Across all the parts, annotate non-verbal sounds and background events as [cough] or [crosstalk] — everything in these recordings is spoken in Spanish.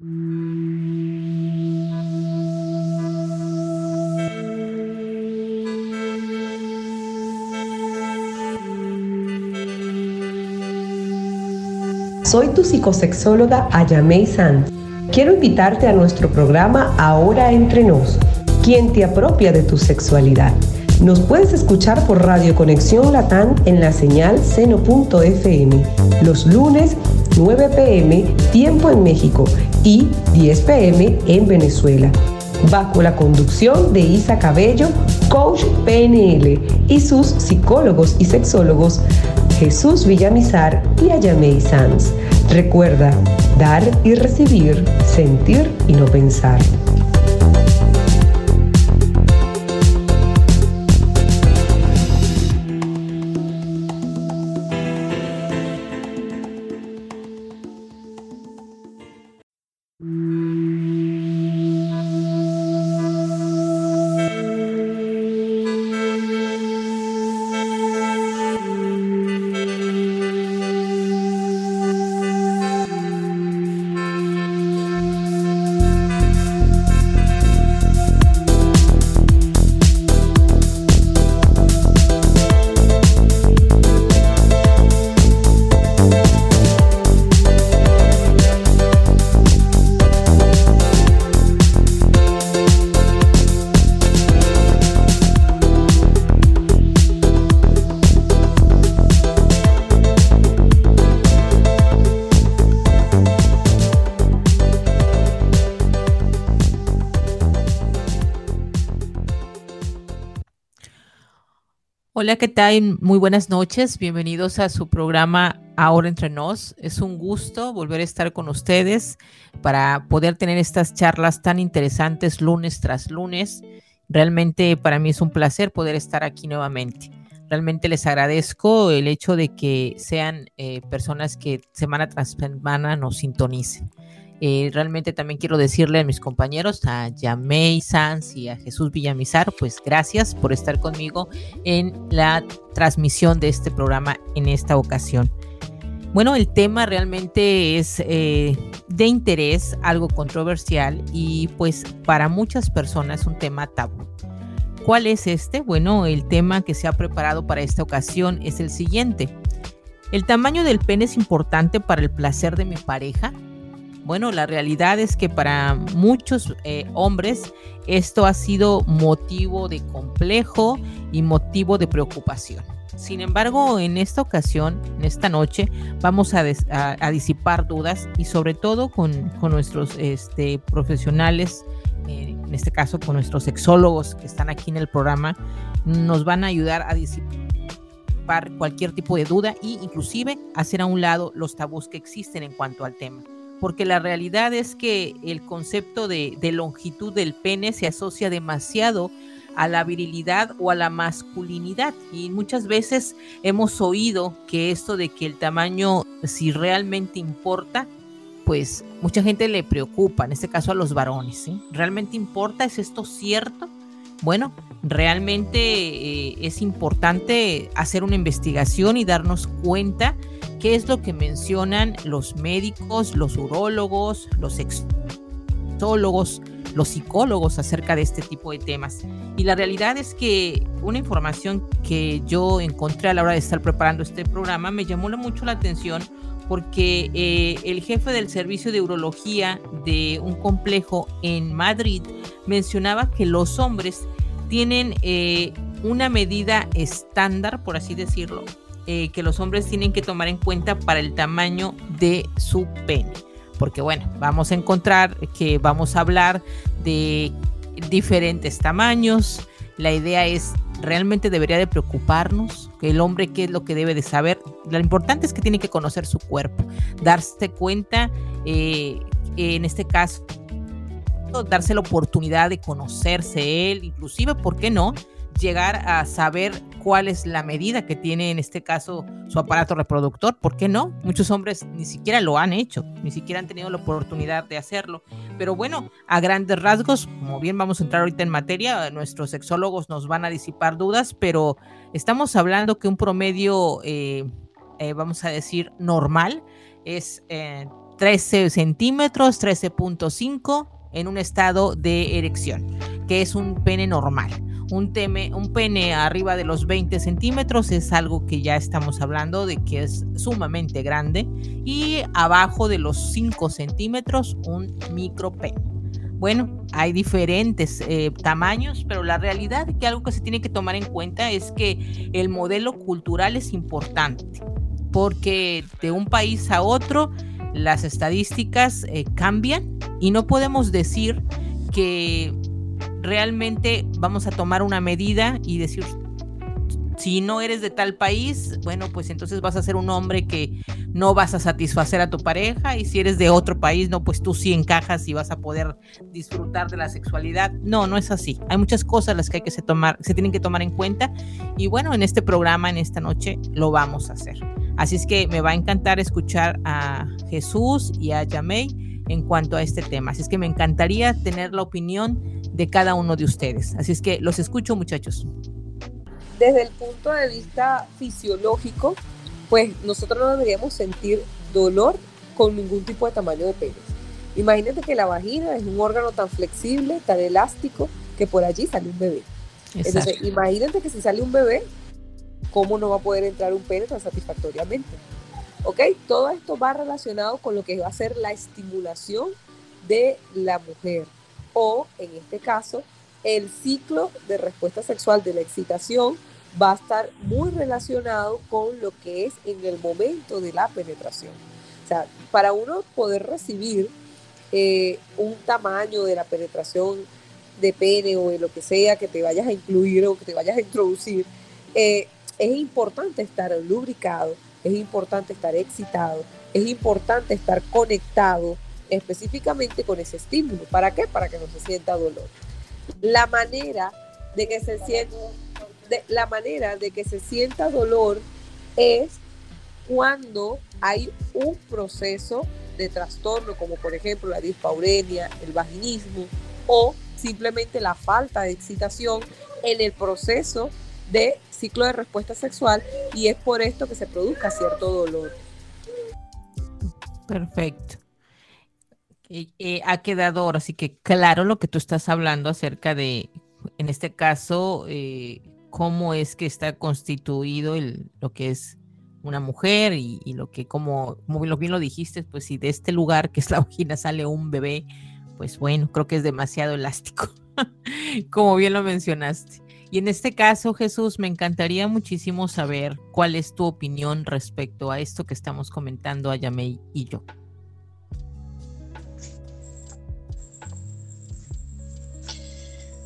Soy tu psicosexóloga Ayamei Sanz. Quiero invitarte a nuestro programa Ahora Entre Nos, quien te apropia de tu sexualidad. Nos puedes escuchar por Radio Conexión Latán en la señal seno.fm los lunes 9 pm tiempo en México y 10 pm en Venezuela. Bajo la conducción de Isa Cabello, coach PNL y sus psicólogos y sexólogos Jesús Villamizar y Ayamei Sanz. Recuerda, dar y recibir, sentir y no pensar. ¿Qué tal? Muy buenas noches. Bienvenidos a su programa Ahora entre nos. Es un gusto volver a estar con ustedes para poder tener estas charlas tan interesantes lunes tras lunes. Realmente para mí es un placer poder estar aquí nuevamente. Realmente les agradezco el hecho de que sean eh, personas que semana tras semana nos sintonicen. Eh, realmente también quiero decirle a mis compañeros, a Yamei Sanz y a Jesús Villamizar, pues gracias por estar conmigo en la transmisión de este programa en esta ocasión. Bueno, el tema realmente es eh, de interés, algo controversial y pues para muchas personas un tema tabú. ¿Cuál es este? Bueno, el tema que se ha preparado para esta ocasión es el siguiente. ¿El tamaño del pene es importante para el placer de mi pareja? Bueno, la realidad es que para muchos eh, hombres esto ha sido motivo de complejo y motivo de preocupación. Sin embargo, en esta ocasión, en esta noche, vamos a, disipar dudas y sobre todo con, nuestros este, profesionales, eh, en este caso con nuestros sexólogos que están aquí en el programa, nos van a ayudar a disipar cualquier tipo de duda e inclusive hacer a un lado los tabús que existen en cuanto al tema porque la realidad es que el concepto de, longitud del pene se asocia demasiado a la virilidad o a la masculinidad. Y muchas veces hemos oído que esto de que el tamaño, si realmente importa, pues mucha gente le preocupa, en este caso a los varones. ¿Realmente importa? ¿Es esto cierto? Bueno, realmente eh, es importante hacer una investigación y darnos cuenta qué es lo que mencionan los médicos, los urólogos, los sexólogos, los psicólogos acerca de este tipo de temas. Y la realidad es que una información que yo encontré a la hora de estar preparando este programa me llamó mucho la atención porque eh, el jefe del servicio de urología de un complejo en Madrid mencionaba que los hombres tienen eh, una medida estándar, por así decirlo, eh, que los hombres tienen que tomar en cuenta para el tamaño de su pene. Porque bueno, vamos a encontrar que vamos a hablar de diferentes tamaños. La idea es, realmente debería de preocuparnos, que el hombre qué es lo que debe de saber. Lo importante es que tiene que conocer su cuerpo, darse cuenta, eh, en este caso, darse la oportunidad de conocerse él, inclusive, ¿por qué no? Llegar a saber cuál es la medida que tiene en este caso su aparato reproductor. ¿Por qué no? Muchos hombres ni siquiera lo han hecho, ni siquiera han tenido la oportunidad de hacerlo. Pero bueno, a grandes rasgos, como bien vamos a entrar ahorita en materia, nuestros sexólogos nos van a disipar dudas, pero estamos hablando que un promedio, eh, eh, vamos a decir, normal es... Eh, 13 centímetros, 13.5 en un estado de erección, que es un pene normal. Un, teme, un pene arriba de los 20 centímetros es algo que ya estamos hablando de que es sumamente grande y abajo de los 5 centímetros un micropene. Bueno, hay diferentes eh, tamaños, pero la realidad que algo que se tiene que tomar en cuenta es que el modelo cultural es importante, porque de un país a otro las estadísticas eh, cambian y no podemos decir que realmente vamos a tomar una medida y decir, si no eres de tal país, bueno, pues entonces vas a ser un hombre que no vas a satisfacer a tu pareja y si eres de otro país, no, pues tú sí encajas y vas a poder disfrutar de la sexualidad. No, no es así. Hay muchas cosas las que hay que se tomar, se tienen que tomar en cuenta y bueno, en este programa, en esta noche, lo vamos a hacer. Así es que me va a encantar escuchar a Jesús y a Yamei en cuanto a este tema. Así es que me encantaría tener la opinión de cada uno de ustedes. Así es que los escucho, muchachos. Desde el punto de vista fisiológico, pues nosotros no deberíamos sentir dolor con ningún tipo de tamaño de pene. Imagínate que la vagina es un órgano tan flexible, tan elástico, que por allí sale un bebé. Entonces, imagínate que si sale un bebé, ¿cómo no va a poder entrar un pene tan satisfactoriamente? ¿Ok? Todo esto va relacionado con lo que va a ser la estimulación de la mujer o, en este caso, el ciclo de respuesta sexual de la excitación va a estar muy relacionado con lo que es en el momento de la penetración. O sea, para uno poder recibir eh, un tamaño de la penetración de pene o de lo que sea que te vayas a incluir o que te vayas a introducir, eh, es importante estar lubricado, es importante estar excitado, es importante estar conectado específicamente con ese estímulo. ¿Para qué? Para que no se sienta dolor. La manera de que se sienta, la manera de que se sienta dolor es cuando hay un proceso de trastorno, como por ejemplo la dispaurenia, el vaginismo o simplemente la falta de excitación en el proceso de ciclo de respuesta sexual y es por esto que se produzca cierto dolor. Perfecto. Eh, ha quedado ahora sí que claro lo que tú estás hablando acerca de, en este caso, eh, cómo es que está constituido el, lo que es una mujer y, lo que, como, como bien lo dijiste, pues si de este lugar que es la [laughs] vagina sale un bebé, pues bueno, creo que es demasiado elástico, [laughs] como bien lo mencionaste. Y en este caso, Jesús, me encantaría muchísimo saber cuál es tu opinión respecto a esto que estamos comentando a Yamei y yo.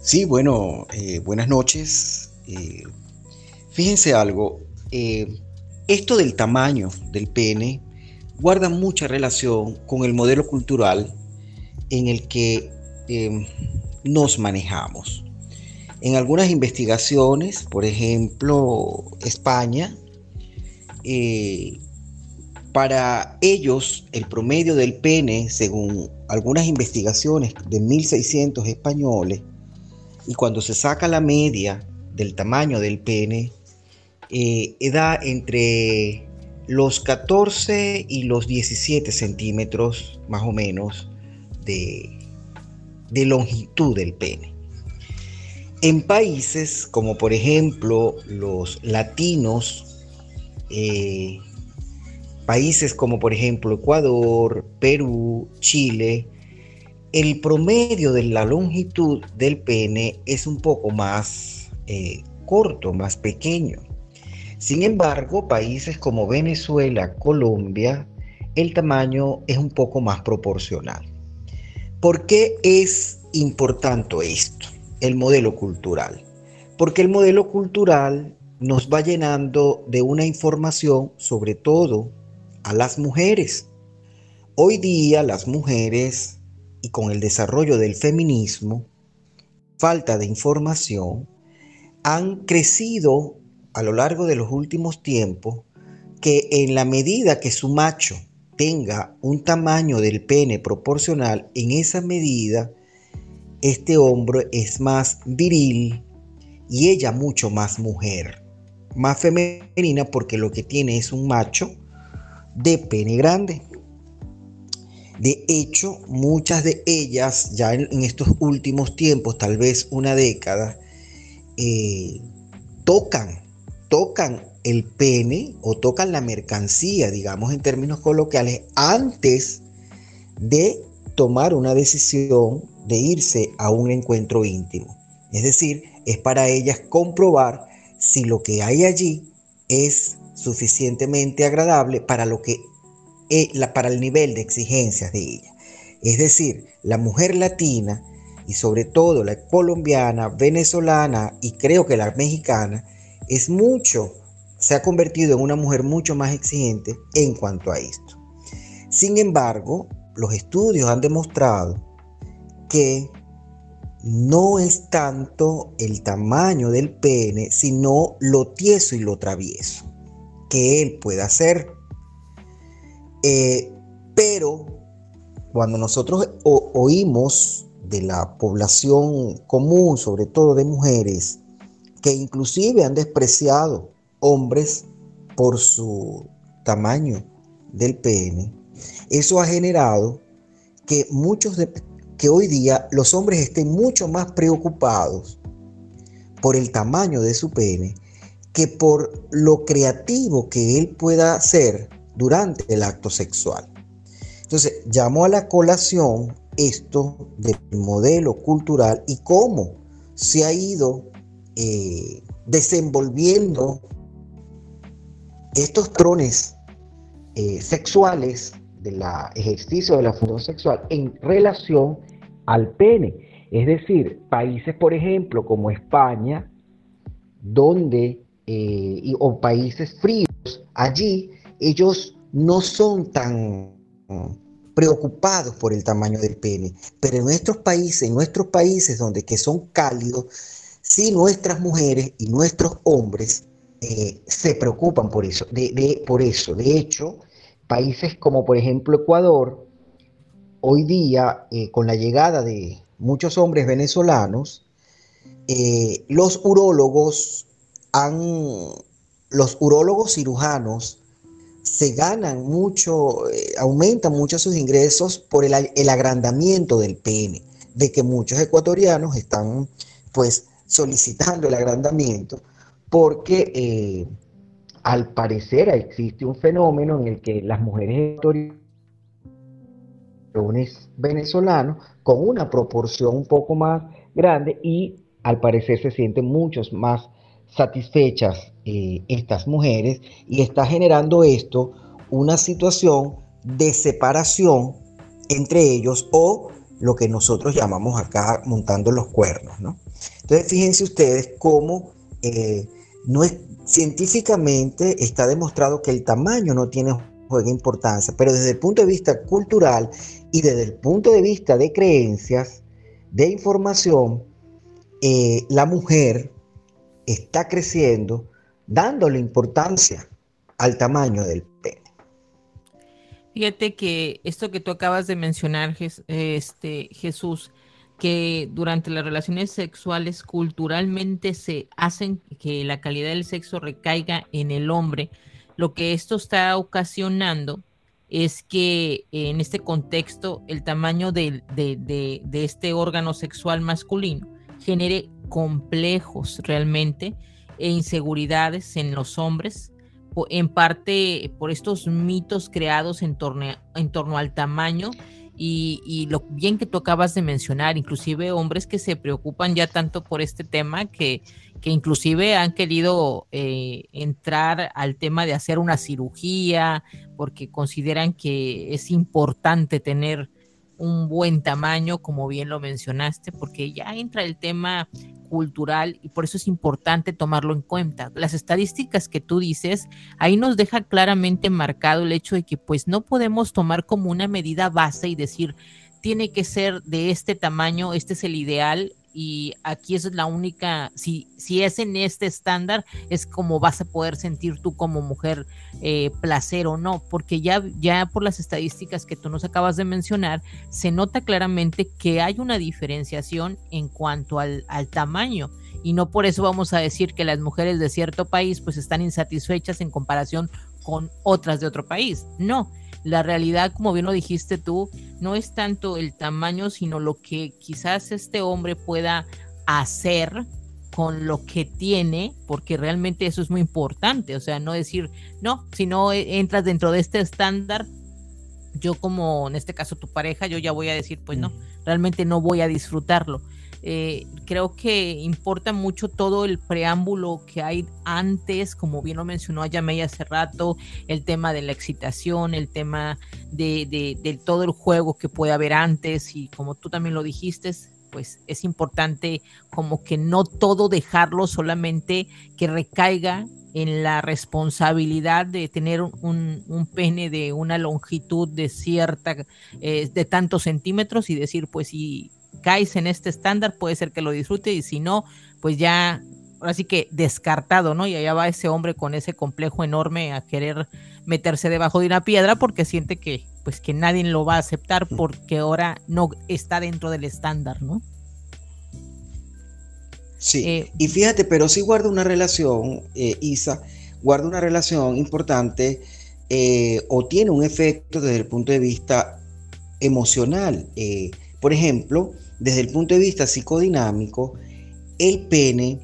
Sí, bueno, eh, buenas noches. Eh, fíjense algo, eh, esto del tamaño del pene guarda mucha relación con el modelo cultural en el que nos manejamos. En algunas investigaciones, por ejemplo, España, para ellos el promedio del pene, según algunas investigaciones de 1600 españoles, y cuando se saca la media del tamaño del pene, eh, da entre los 14 y los 17 centímetros más o menos de, longitud del pene. En países como por ejemplo los latinos, eh, países como por ejemplo Ecuador, Perú, Chile, el promedio de la longitud del pene es un poco más eh, corto, más pequeño. Sin embargo, países como Venezuela, Colombia, el tamaño es un poco más proporcional. ¿Por qué es importante esto, el modelo cultural? Porque el modelo cultural nos va llenando de una información sobre todo a las mujeres. Hoy día las mujeres y con el desarrollo del feminismo, falta de información, han crecido a lo largo de los últimos tiempos que en la medida que su macho tenga un tamaño del pene proporcional, en esa medida este hombre es más viril y ella mucho más mujer, más femenina porque lo que tiene es un macho de pene grande. De hecho, muchas de ellas, ya en, estos últimos tiempos, tal vez una década, eh, tocan, tocan el pene o tocan la mercancía, digamos en términos coloquiales, antes de tomar una decisión de irse a un encuentro íntimo. Es decir, es para ellas comprobar si lo que hay allí es suficientemente agradable para lo que para el nivel de exigencias de ella. Es decir, la mujer latina y sobre todo la colombiana, venezolana y creo que la mexicana es mucho, se ha convertido en una mujer mucho más exigente en cuanto a esto. Sin embargo, los estudios han demostrado que no es tanto el tamaño del pene, sino lo tieso y lo travieso que él pueda hacer. Eh, pero cuando nosotros oímos de la población común, sobre todo de mujeres, que inclusive han despreciado hombres por su tamaño del pene, eso ha generado que muchos de, que hoy día los hombres estén mucho más preocupados por el tamaño de su pene que por lo creativo que él pueda hacer durante el acto sexual. Entonces, llamo a la colación esto del modelo cultural y cómo se ha ido eh, desenvolviendo estos trones eh, sexuales del ejercicio de la función sexual en relación al pene. Es decir, países, por ejemplo, como España, donde, eh, o países fríos, allí ellos no son tan preocupados por el tamaño del pene, pero en nuestros países, en nuestros países donde que son cálidos, sí nuestras mujeres y nuestros hombres eh, se preocupan por eso, de, por eso. De hecho, países como por ejemplo Ecuador, hoy día eh, con la llegada de muchos hombres venezolanos, eh, los urólogos han, los urólogos cirujanos se ganan mucho, eh, aumentan mucho sus ingresos por el, agrandamiento del pene, de que muchos ecuatorianos están pues solicitando el agrandamiento porque eh, al parecer existe un fenómeno en el que las mujeres venezolanos con una proporción un poco más grande y al parecer se sienten muchos más satisfechas eh, estas mujeres y está generando esto una situación de separación entre ellos o lo que nosotros llamamos acá montando los cuernos, ¿no? Entonces fíjense ustedes cómo eh, no es, científicamente está demostrado que el tamaño no tiene juega importancia, pero desde el punto de vista cultural y desde el punto de vista de creencias, de información, eh, la mujer está creciendo dándole importancia al tamaño del pene. Fíjate que esto que tú acabas de mencionar, este, Jesús, que durante las relaciones sexuales culturalmente se hacen que la calidad del sexo recaiga en el hombre, lo que esto está ocasionando es que en este contexto el tamaño de, de este órgano sexual masculino genere complejos realmente e inseguridades en los hombres, en parte por estos mitos creados en torno, al tamaño y, lo bien que tú acabas de mencionar, inclusive hombres que se preocupan ya tanto por este tema que, que inclusive han querido eh, entrar al tema de hacer una cirugía porque consideran que es importante tener un buen tamaño, como bien lo mencionaste, porque ya entra el tema cultural y por eso es importante tomarlo en cuenta. Las estadísticas que tú dices, ahí nos deja claramente marcado el hecho de que pues no podemos tomar como una medida base y decir, tiene que ser de este tamaño, este es el ideal y aquí es la única, si, si es en este estándar, es como vas a poder sentir tú como mujer eh, placer o no, porque ya, ya por las estadísticas que tú nos acabas de mencionar, se nota claramente que hay una diferenciación en cuanto al, al tamaño y no por eso vamos a decir que las mujeres de cierto país pues están insatisfechas en comparación con otras de otro país, no la realidad, como bien lo dijiste tú, no es tanto el tamaño, sino lo que quizás este hombre pueda hacer con lo que tiene, porque realmente eso es muy importante, o sea, no decir, no, si no entras dentro de este estándar, yo como en este caso tu pareja, yo ya voy a decir, pues no, realmente no voy a disfrutarlo. Eh, creo que importa mucho todo el preámbulo que hay antes, como bien lo mencionó Ayamey hace rato, el tema de la excitación, el tema de, de, todo el juego que puede haber antes y como tú también lo dijiste, pues es importante como que no todo dejarlo solamente que recaiga en la responsabilidad de tener un, un pene de una longitud de cierta, eh, de tantos centímetros y decir, pues si caes en este estándar, puede ser que lo disfrute y si no, pues ya, ahora sí que descartado, ¿no? Y allá va ese hombre con ese complejo enorme a querer meterse debajo de una piedra porque siente que, pues que nadie lo va a aceptar porque ahora no está dentro del estándar, ¿no? Sí, eh, y fíjate, pero sí guarda una relación, eh, Isa, guarda una relación importante eh, o tiene un efecto desde el punto de vista emocional. Por ejemplo, desde el punto de vista psicodinámico, el pene,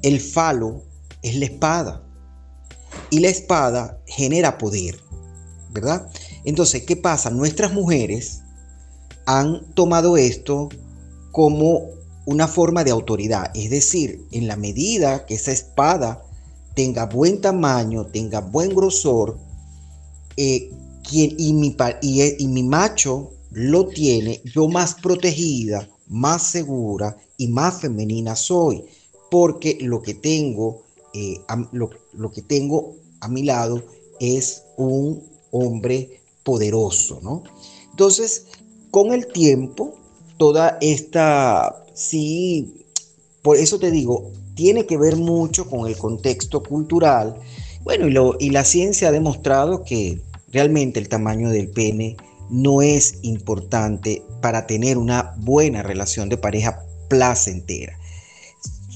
el falo, es la espada. Y la espada genera poder, ¿verdad? Entonces, ¿qué pasa? Nuestras mujeres han tomado esto como una forma de autoridad. Es decir, en la medida que esa espada tenga buen tamaño, tenga buen grosor, eh, quien, y, mi, y mi macho lo tiene, yo más protegida, más segura y más femenina soy, porque lo que tengo, eh, lo, que tengo a mi lado es un hombre poderoso, ¿no? Entonces, con el tiempo, toda esta, sí, por eso te digo, tiene que ver mucho con el contexto cultural. Bueno, y, lo, y la ciencia ha demostrado que realmente el tamaño del pene no es importante para tener una buena relación de pareja placentera.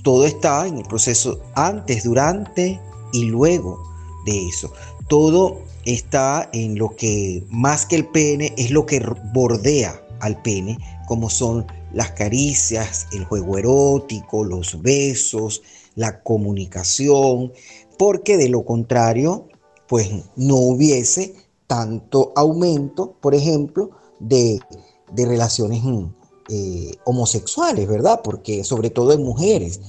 Todo está en el proceso antes, durante y luego de eso. Todo está en lo que más que el pene es lo que bordea al pene, como son las caricias, el juego erótico, los besos, la comunicación, porque de lo contrario, pues no hubiese tanto aumento, por ejemplo, de, relaciones mm, eh, homosexuales, ¿verdad? Porque sobre todo en mujeres,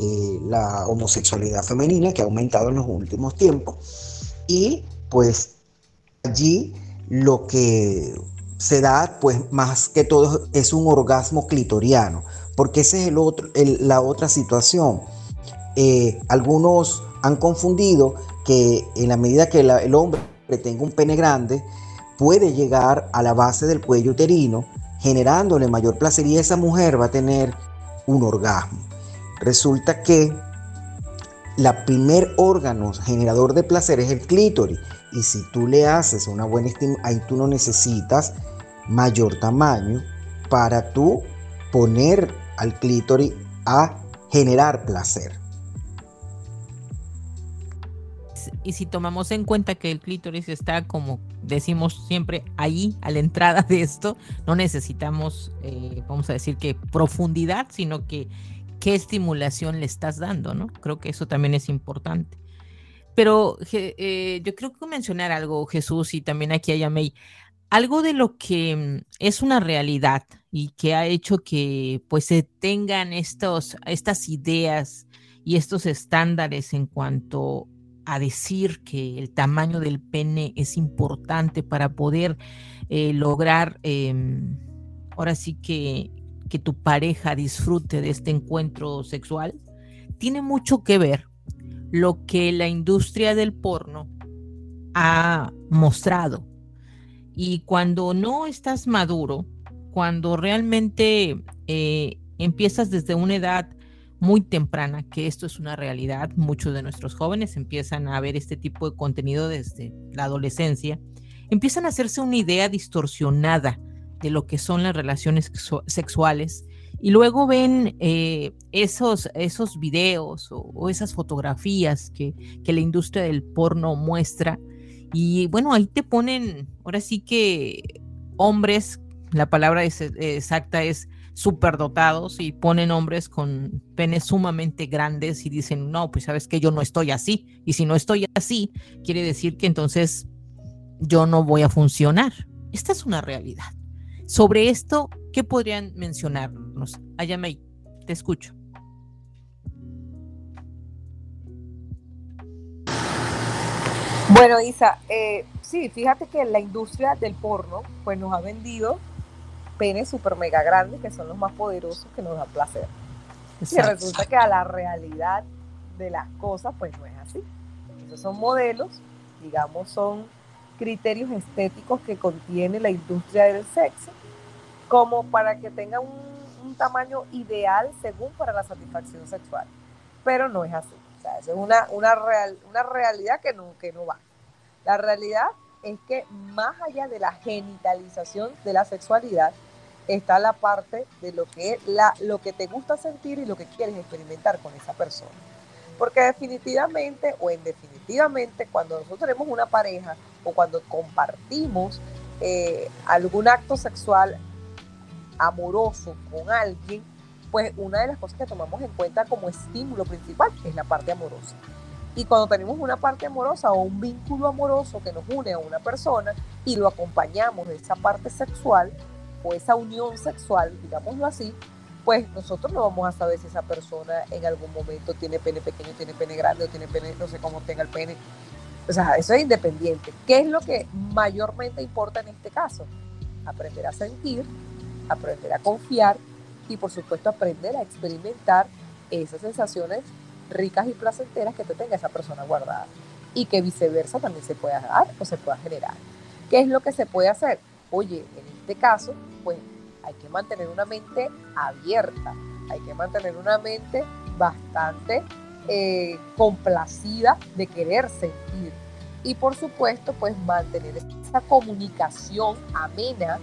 eh, la homosexualidad femenina que ha aumentado en los últimos tiempos. Y pues allí lo que se da, pues más que todo es un orgasmo clitoriano, porque esa es el otro, la otra situación. Eh, algunos han confundido que en la medida que el hombre que tenga un pene grande puede llegar a la base del cuello uterino, generándole mayor placer y esa mujer va a tener un orgasmo. Resulta que la primer órgano generador de placer es el clítoris y si tú le haces una buena estimulación, ahí tú no necesitas mayor tamaño para tú poner al clítoris a generar placer. Y si tomamos en cuenta que el clítoris está como decimos siempre ahí a la entrada de esto, no necesitamos, eh, vamos a decir que profundidad, sino que qué estimulación le estás dando, ¿no? Creo que eso también es importante. Pero eh, yo creo que mencionar algo, Jesús, y también aquí a Yamei, algo de lo que mm, es una realidad y que ha hecho que pues se tengan estos, estas ideas y estos estándares en cuanto a decir que el tamaño del pene es importante para poder eh, lograr, em, ahora sí que, que tu pareja disfrute de este encuentro sexual, tiene mucho que ver lo que la industria del porno ha mostrado. Y cuando no estás maduro, cuando realmente eh, empiezas desde una edad muy temprana que esto es una realidad. Muchos de nuestros jóvenes empiezan a ver este tipo de contenido desde la adolescencia, empiezan a hacerse una idea distorsionada de lo que son las relaciones sexuales y luego ven eh, esos, esos videos o, esas fotografías que, que, la industria del porno muestra Y bueno, ahí te ponen, ahora sí que hombres, la palabra exacta es superdotados y ponen hombres con penes sumamente grandes y dicen, no, pues sabes que yo no estoy así. Y si no estoy así, quiere decir que entonces yo no voy a funcionar. Esta es una realidad. Sobre esto, ¿qué podrían mencionarnos? Ayamei, te escucho. Bueno, Isa, eh, sí, fíjate que la industria del porno pues nos ha vendido penes super mega grandes que son los más poderosos que nos dan placer. Y resulta que a la realidad de las cosas pues no es así. Esos son modelos, digamos, son criterios estéticos que contiene la industria del sexo, como para que tenga un, tamaño ideal según para la satisfacción sexual. Pero no es así. O sea, es una, una, real, una realidad que no, que no va. La realidad es que más allá de la genitalización de la sexualidad, está la parte de lo que, la, lo que te gusta sentir y lo que quieres experimentar con esa persona. Porque definitivamente o en definitivamente cuando nosotros tenemos una pareja o cuando compartimos eh, algún acto sexual amoroso con alguien, pues una de las cosas que tomamos en cuenta como estímulo principal es la parte amorosa. Y cuando tenemos una parte amorosa o un vínculo amoroso que nos une a una persona y lo acompañamos de esa parte sexual o esa unión sexual, digámoslo así, pues nosotros no vamos a saber si esa persona en algún momento tiene pene pequeño, tiene pene grande o tiene pene, no sé cómo tenga el pene. O sea, eso es independiente. ¿Qué es lo que mayormente importa en este caso? Aprender a sentir, aprender a confiar y por supuesto aprender a experimentar esas sensaciones ricas y placenteras que te tenga esa persona guardada y que viceversa también se pueda dar o se pueda generar. ¿Qué es lo que se puede hacer? Oye, en este caso, pues hay que mantener una mente abierta, hay que mantener una mente bastante eh, complacida de querer sentir. Y por supuesto, pues mantener esa comunicación amena,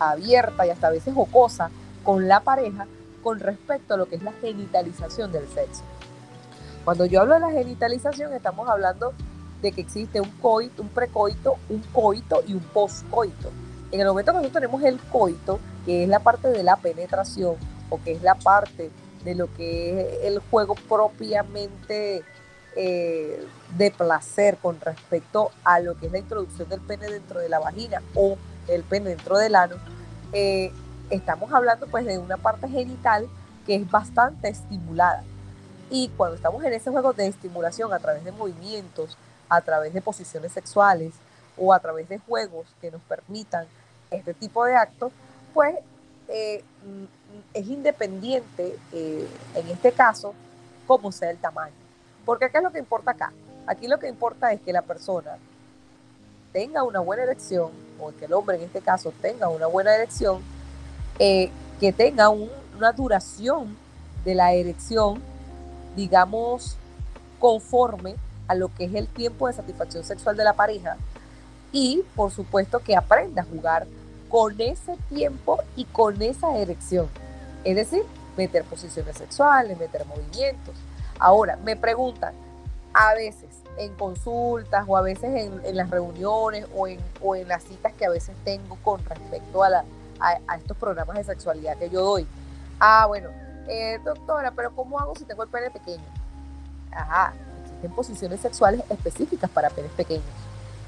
abierta y hasta a veces jocosa con la pareja con respecto a lo que es la genitalización del sexo. Cuando yo hablo de la genitalización, estamos hablando de que existe un coito, un precoito, un coito y un poscoito. En el momento que nosotros tenemos el coito, que es la parte de la penetración o que es la parte de lo que es el juego propiamente eh, de placer con respecto a lo que es la introducción del pene dentro de la vagina o el pene dentro del ano, eh, estamos hablando pues de una parte genital que es bastante estimulada. Y cuando estamos en ese juego de estimulación a través de movimientos, a través de posiciones sexuales o a través de juegos que nos permitan este tipo de actos, pues eh, mm, es independiente eh, en este caso cómo sea el tamaño. Porque ¿qué es lo que importa acá? Aquí lo que importa es que la persona tenga una buena erección, o que el hombre en este caso tenga una buena erección, eh, que tenga una duración de la erección digamos, conforme a lo que es el tiempo de satisfacción sexual de la pareja y, por supuesto, que aprenda a jugar con ese tiempo y con esa erección. Es decir, meter posiciones sexuales, meter movimientos. Ahora, me preguntan, a veces en consultas o a veces en, las reuniones o en, las citas que a veces tengo con respecto a estos programas de sexualidad que yo doy. Ah, bueno, eh, doctora, pero ¿cómo hago si tengo el pene pequeño? Ajá, existen posiciones sexuales específicas para penes pequeños.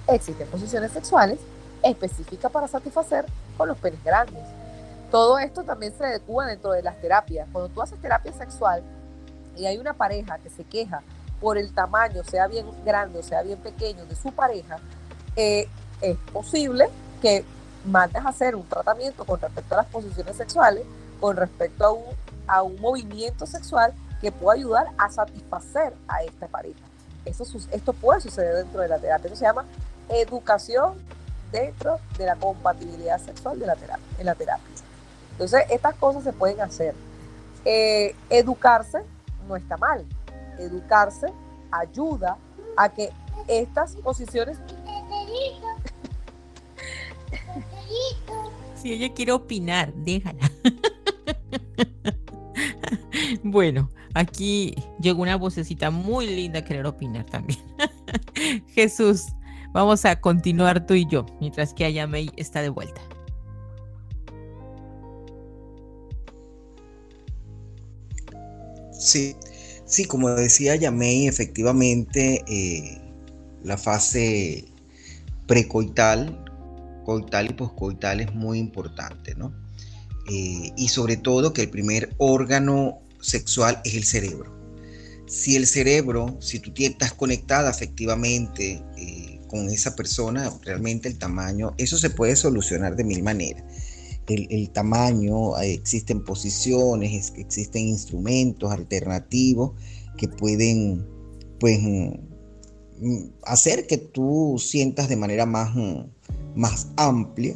Existen posiciones sexuales específicas para satisfacer con los penes grandes. Todo esto también se adecua dentro de las terapias. Cuando tú haces terapia sexual y hay una pareja que se queja por el tamaño, sea bien grande o sea bien pequeño, de su pareja, eh, es posible que mandes a hacer un tratamiento con respecto a las posiciones sexuales, con respecto a un a un movimiento sexual que pueda ayudar a satisfacer a esta pareja. Eso, esto puede suceder dentro de la terapia. Se llama educación dentro de la compatibilidad sexual de la terapia, en la terapia. Entonces, estas cosas se pueden hacer. Eh, educarse no está mal. Educarse ayuda a que estas posiciones... [laughs] Si ella quiere opinar, déjala. [laughs] Bueno, aquí llegó una vocecita muy linda a querer opinar también. [laughs] Jesús, Vamos a continuar tú y yo, mientras que Ayamei está de vuelta. Sí, sí, como decía Yamei, efectivamente eh, la fase precoital, coital y poscoital es muy importante, ¿no? Eh, y sobre todo que el primer órgano sexual es el cerebro. Si el cerebro, si tú estás conectada efectivamente eh, con esa persona, realmente el tamaño, eso se puede solucionar de mil maneras el, tamaño, eh, existen posiciones, existen instrumentos alternativos que pueden pues, mm, mm, hacer que tú sientas de manera más, mm, más amplia,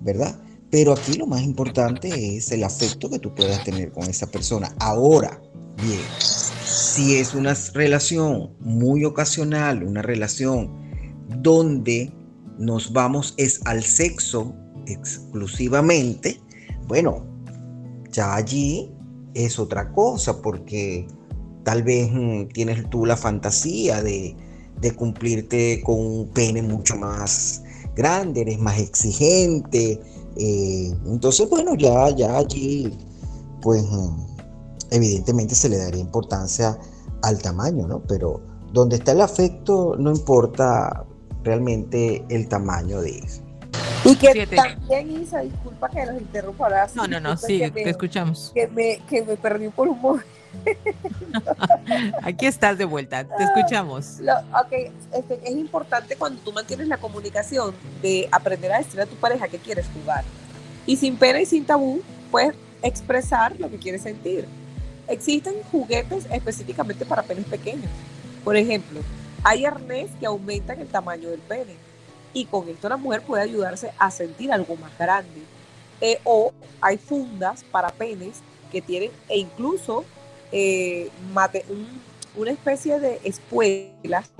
¿verdad? Pero aquí lo más importante es el afecto que tú puedas tener con esa persona. Ahora, bien, si es una relación muy ocasional, una relación donde nos vamos es al sexo exclusivamente, bueno, ya allí es otra cosa, porque tal vez mm, tienes tú la fantasía de, cumplirte con un pene mucho más grande, eres más exigente. Eh, entonces, bueno, ya, ya allí, pues mm, evidentemente se le daría importancia al tamaño, ¿no? Pero donde está el afecto, no importa realmente el tamaño de eso. Y que también, Isa, disculpa que los interrumpa ahora. No, no, no, sí, te escuchamos. Que me, que me perdí por un momento. [laughs] Aquí estás de vuelta, te escuchamos. ok, este, es importante cuando tú mantienes la comunicación de aprender a decir a tu pareja que quieres jugar. Y sin pena y sin tabú, puedes expresar lo que quieres sentir. Existen juguetes específicamente para penes pequeños. Por ejemplo, hay arnés que aumentan el tamaño del pene y con esto la mujer puede ayudarse a sentir algo más grande. Eh, o hay fundas para penes que tienen e incluso eh, una especie de espuelas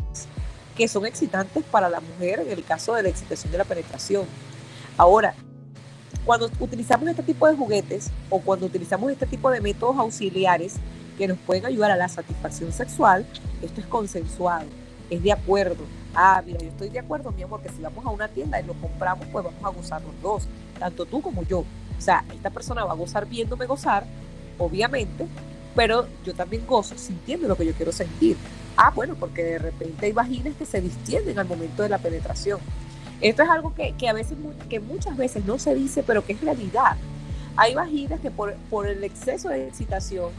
que son excitantes para la mujer en el caso de la excitación de la penetración. Ahora, cuando utilizamos este tipo de juguetes o cuando utilizamos este tipo de métodos auxiliares que nos pueden ayudar a la satisfacción sexual, esto es consensuado, es de acuerdo ah, mira, yo estoy de acuerdo, mi amor, que si vamos a una tienda y lo compramos, pues vamos a gozar los dos, tanto tú como yo. O sea, esta persona va a gozar viéndome gozar, obviamente, pero yo también gozo sintiendo lo que yo quiero sentir. Ah, bueno, porque de repente hay vaginas que se distienden al momento de la penetración. Esto es algo que, que a veces, que muchas veces no se dice, pero que es realidad. Hay vaginas que por, por el exceso de excitación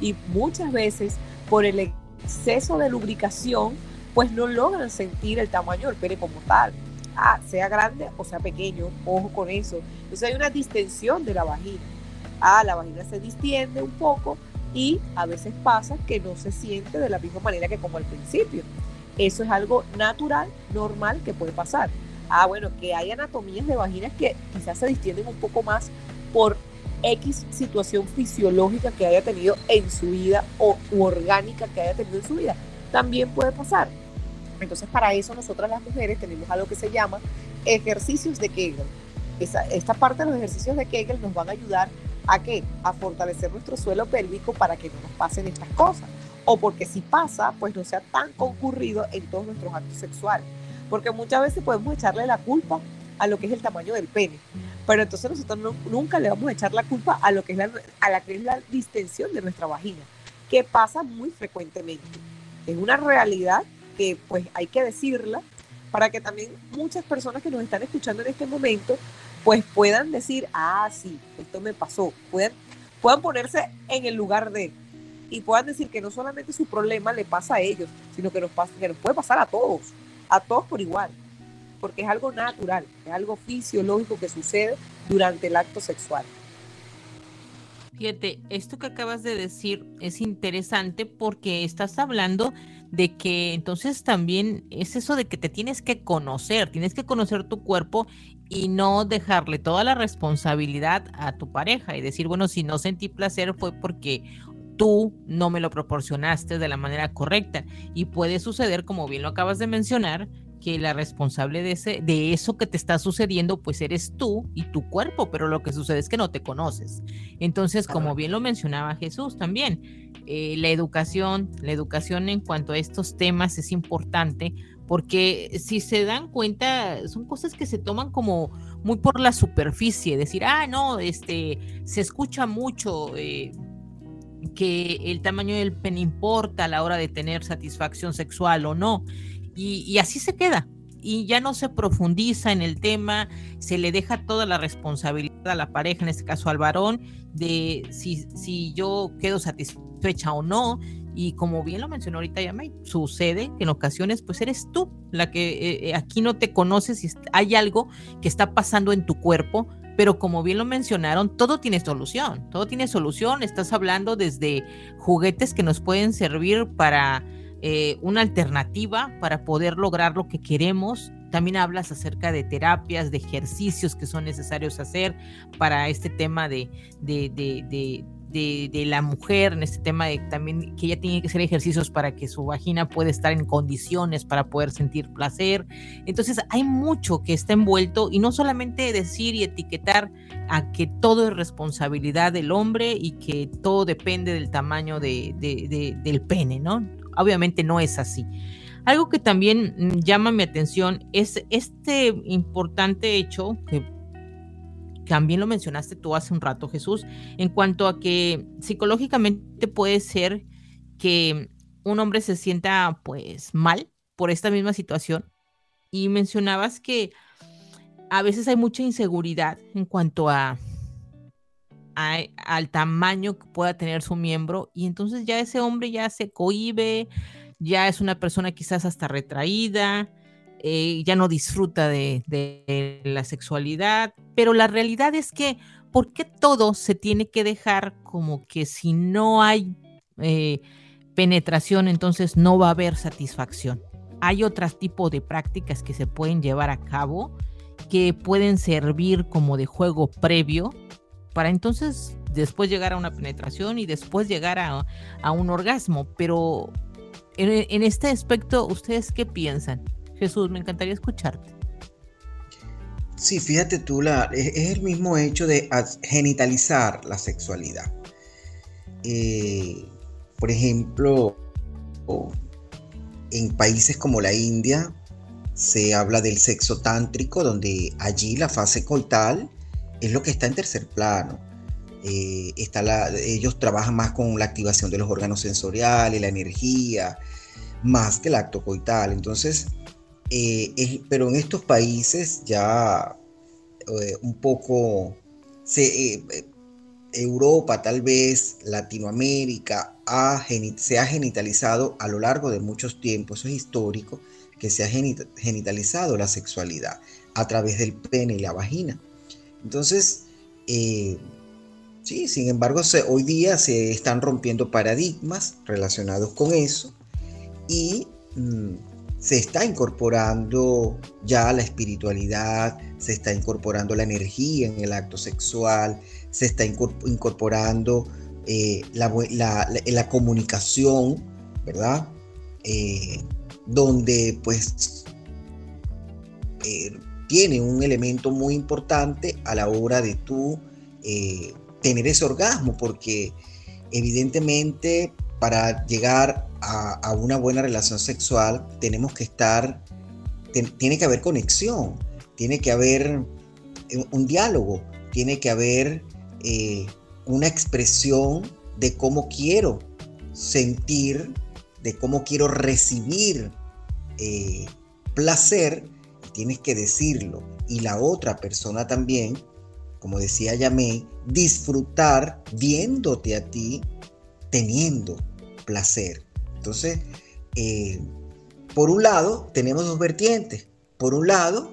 y muchas veces por el exceso de lubricación, pues no logran sentir el tamaño del pene como tal. Ah, sea grande o sea pequeño, ojo con eso. Entonces hay una distensión de la vagina. Ah, la vagina se distiende un poco y a veces pasa que no se siente de la misma manera que como al principio. Eso es algo natural, normal que puede pasar. Ah, bueno, que hay anatomías de vaginas que quizás se distienden un poco más por X situación fisiológica que haya tenido en su vida o orgánica que haya tenido en su vida. También puede pasar. Entonces, para eso nosotras las mujeres tenemos algo que se llama ejercicios de Kegel. esta parte de los ejercicios de Kegel nos van a ayudar a qué? A fortalecer nuestro suelo pélvico para que no nos pasen estas cosas. O porque si pasa, pues no sea tan concurrido en todos nuestros actos sexuales. Porque muchas veces podemos echarle la culpa a lo que es el tamaño del pene. Pero entonces nosotros nunca le vamos a echar la culpa a lo que es la, a la que es la distensión de nuestra vagina, que pasa muy frecuentemente. Es una realidad que pues hay que decirla para que también muchas personas que nos están escuchando en este momento pues puedan decir, ah, sí, esto me pasó, puedan, puedan ponerse en el lugar de y puedan decir que no solamente su problema le pasa a ellos, sino que nos, pasa, que nos puede pasar a todos, a todos por igual, porque es algo natural, es algo fisiológico que sucede durante el acto sexual. Fíjate, esto que acabas de decir es interesante porque estás hablando de que entonces también es eso de que te tienes que conocer, tienes que conocer tu cuerpo y no dejarle toda la responsabilidad a tu pareja y decir, bueno, si no sentí placer fue porque tú no me lo proporcionaste de la manera correcta. Y puede suceder, como bien lo acabas de mencionar, que la responsable de, ese, de eso que te está sucediendo, pues eres tú y tu cuerpo, pero lo que sucede es que no te conoces. Entonces, como bien lo mencionaba Jesús también, eh, la educación, la educación en cuanto a estos temas es importante porque si se dan cuenta, son cosas que se toman como muy por la superficie, decir, ah, no, este, se escucha mucho eh, que el tamaño del pene importa a la hora de tener satisfacción sexual o no, y, así se queda, y ya no se profundiza en el tema, se le deja toda la responsabilidad a la pareja, en este caso al varón, de si, si yo quedo satisfecha o no, y como bien lo mencionó ahorita Yamay, sucede que en ocasiones pues eres tú la que eh, eh, aquí no te conoces y hay algo que está pasando en tu cuerpo, pero como bien lo mencionaron, todo tiene solución, todo tiene solución. Estás hablando desde juguetes que nos pueden servir para eh, una alternativa para poder lograr lo que queremos. También hablas acerca de terapias, de ejercicios que son necesarios hacer para este tema de, de, de de, la mujer, en este tema de también que ella tiene que hacer ejercicios para que su vagina pueda estar en condiciones para poder sentir placer. Entonces hay mucho que está envuelto y no solamente decir y etiquetar a que todo es responsabilidad del hombre y que todo depende del tamaño de, del pene, ¿no? Obviamente no es así. Algo que también mm, llama mi atención es este importante hecho que también lo mencionaste tú hace un rato, Jesús, en cuanto a que psicológicamente puede ser que un hombre se sienta pues mal por esta misma situación. Y mencionabas que a veces hay mucha inseguridad en cuanto a, al tamaño que pueda tener su miembro y entonces ya ese hombre ya se cohibe, ya es una persona quizás hasta retraída, eh, ya no disfruta de, la sexualidad, pero la realidad es que, ¿por qué todo se tiene que dejar como que si no hay eh, penetración, entonces no va a haber satisfacción? Hay otro tipo de prácticas que se pueden llevar a cabo que pueden servir como de juego previo para entonces después llegar a una penetración y después llegar a, un orgasmo. Pero en, este aspecto, ¿ustedes qué piensan? Jesús, me encantaría escucharte. Sí, fíjate tú, la, es, el mismo hecho de genitalizar la sexualidad. Eh, por ejemplo, en países como la India se habla del sexo tántrico, donde allí la fase coital es lo que está en tercer plano. Eh, está ellos trabajan más con la activación de los órganos sensoriales, la energía, más que el acto coital. Entonces, eh, pero en estos países ya eh, un poco eh, Europa, tal vez Latinoamérica, se ha genitalizado a lo largo de muchos tiempos, eso es histórico, que se ha genitalizado la sexualidad a través del pene y la vagina. Entonces, sí, sin embargo, hoy día se están rompiendo paradigmas relacionados con eso y mm, se está incorporando ya la espiritualidad, se está incorporando la energía en el acto sexual, se está incorporando eh, la, comunicación, ¿verdad? Eh, donde pues eh, tiene un elemento muy importante a la hora de tú tener ese orgasmo, porque evidentemente para llegar a, una buena relación sexual tenemos que estar, tiene que haber conexión, tiene que haber eh, un diálogo, tiene que haber eh, una expresión de cómo quiero sentir, de cómo quiero recibir eh, placer, tienes que decirlo. Y la otra persona también, como decía Yamé, disfrutar viéndote a ti teniendo placer. Entonces, eh, por un lado, tenemos dos vertientes. Por un lado,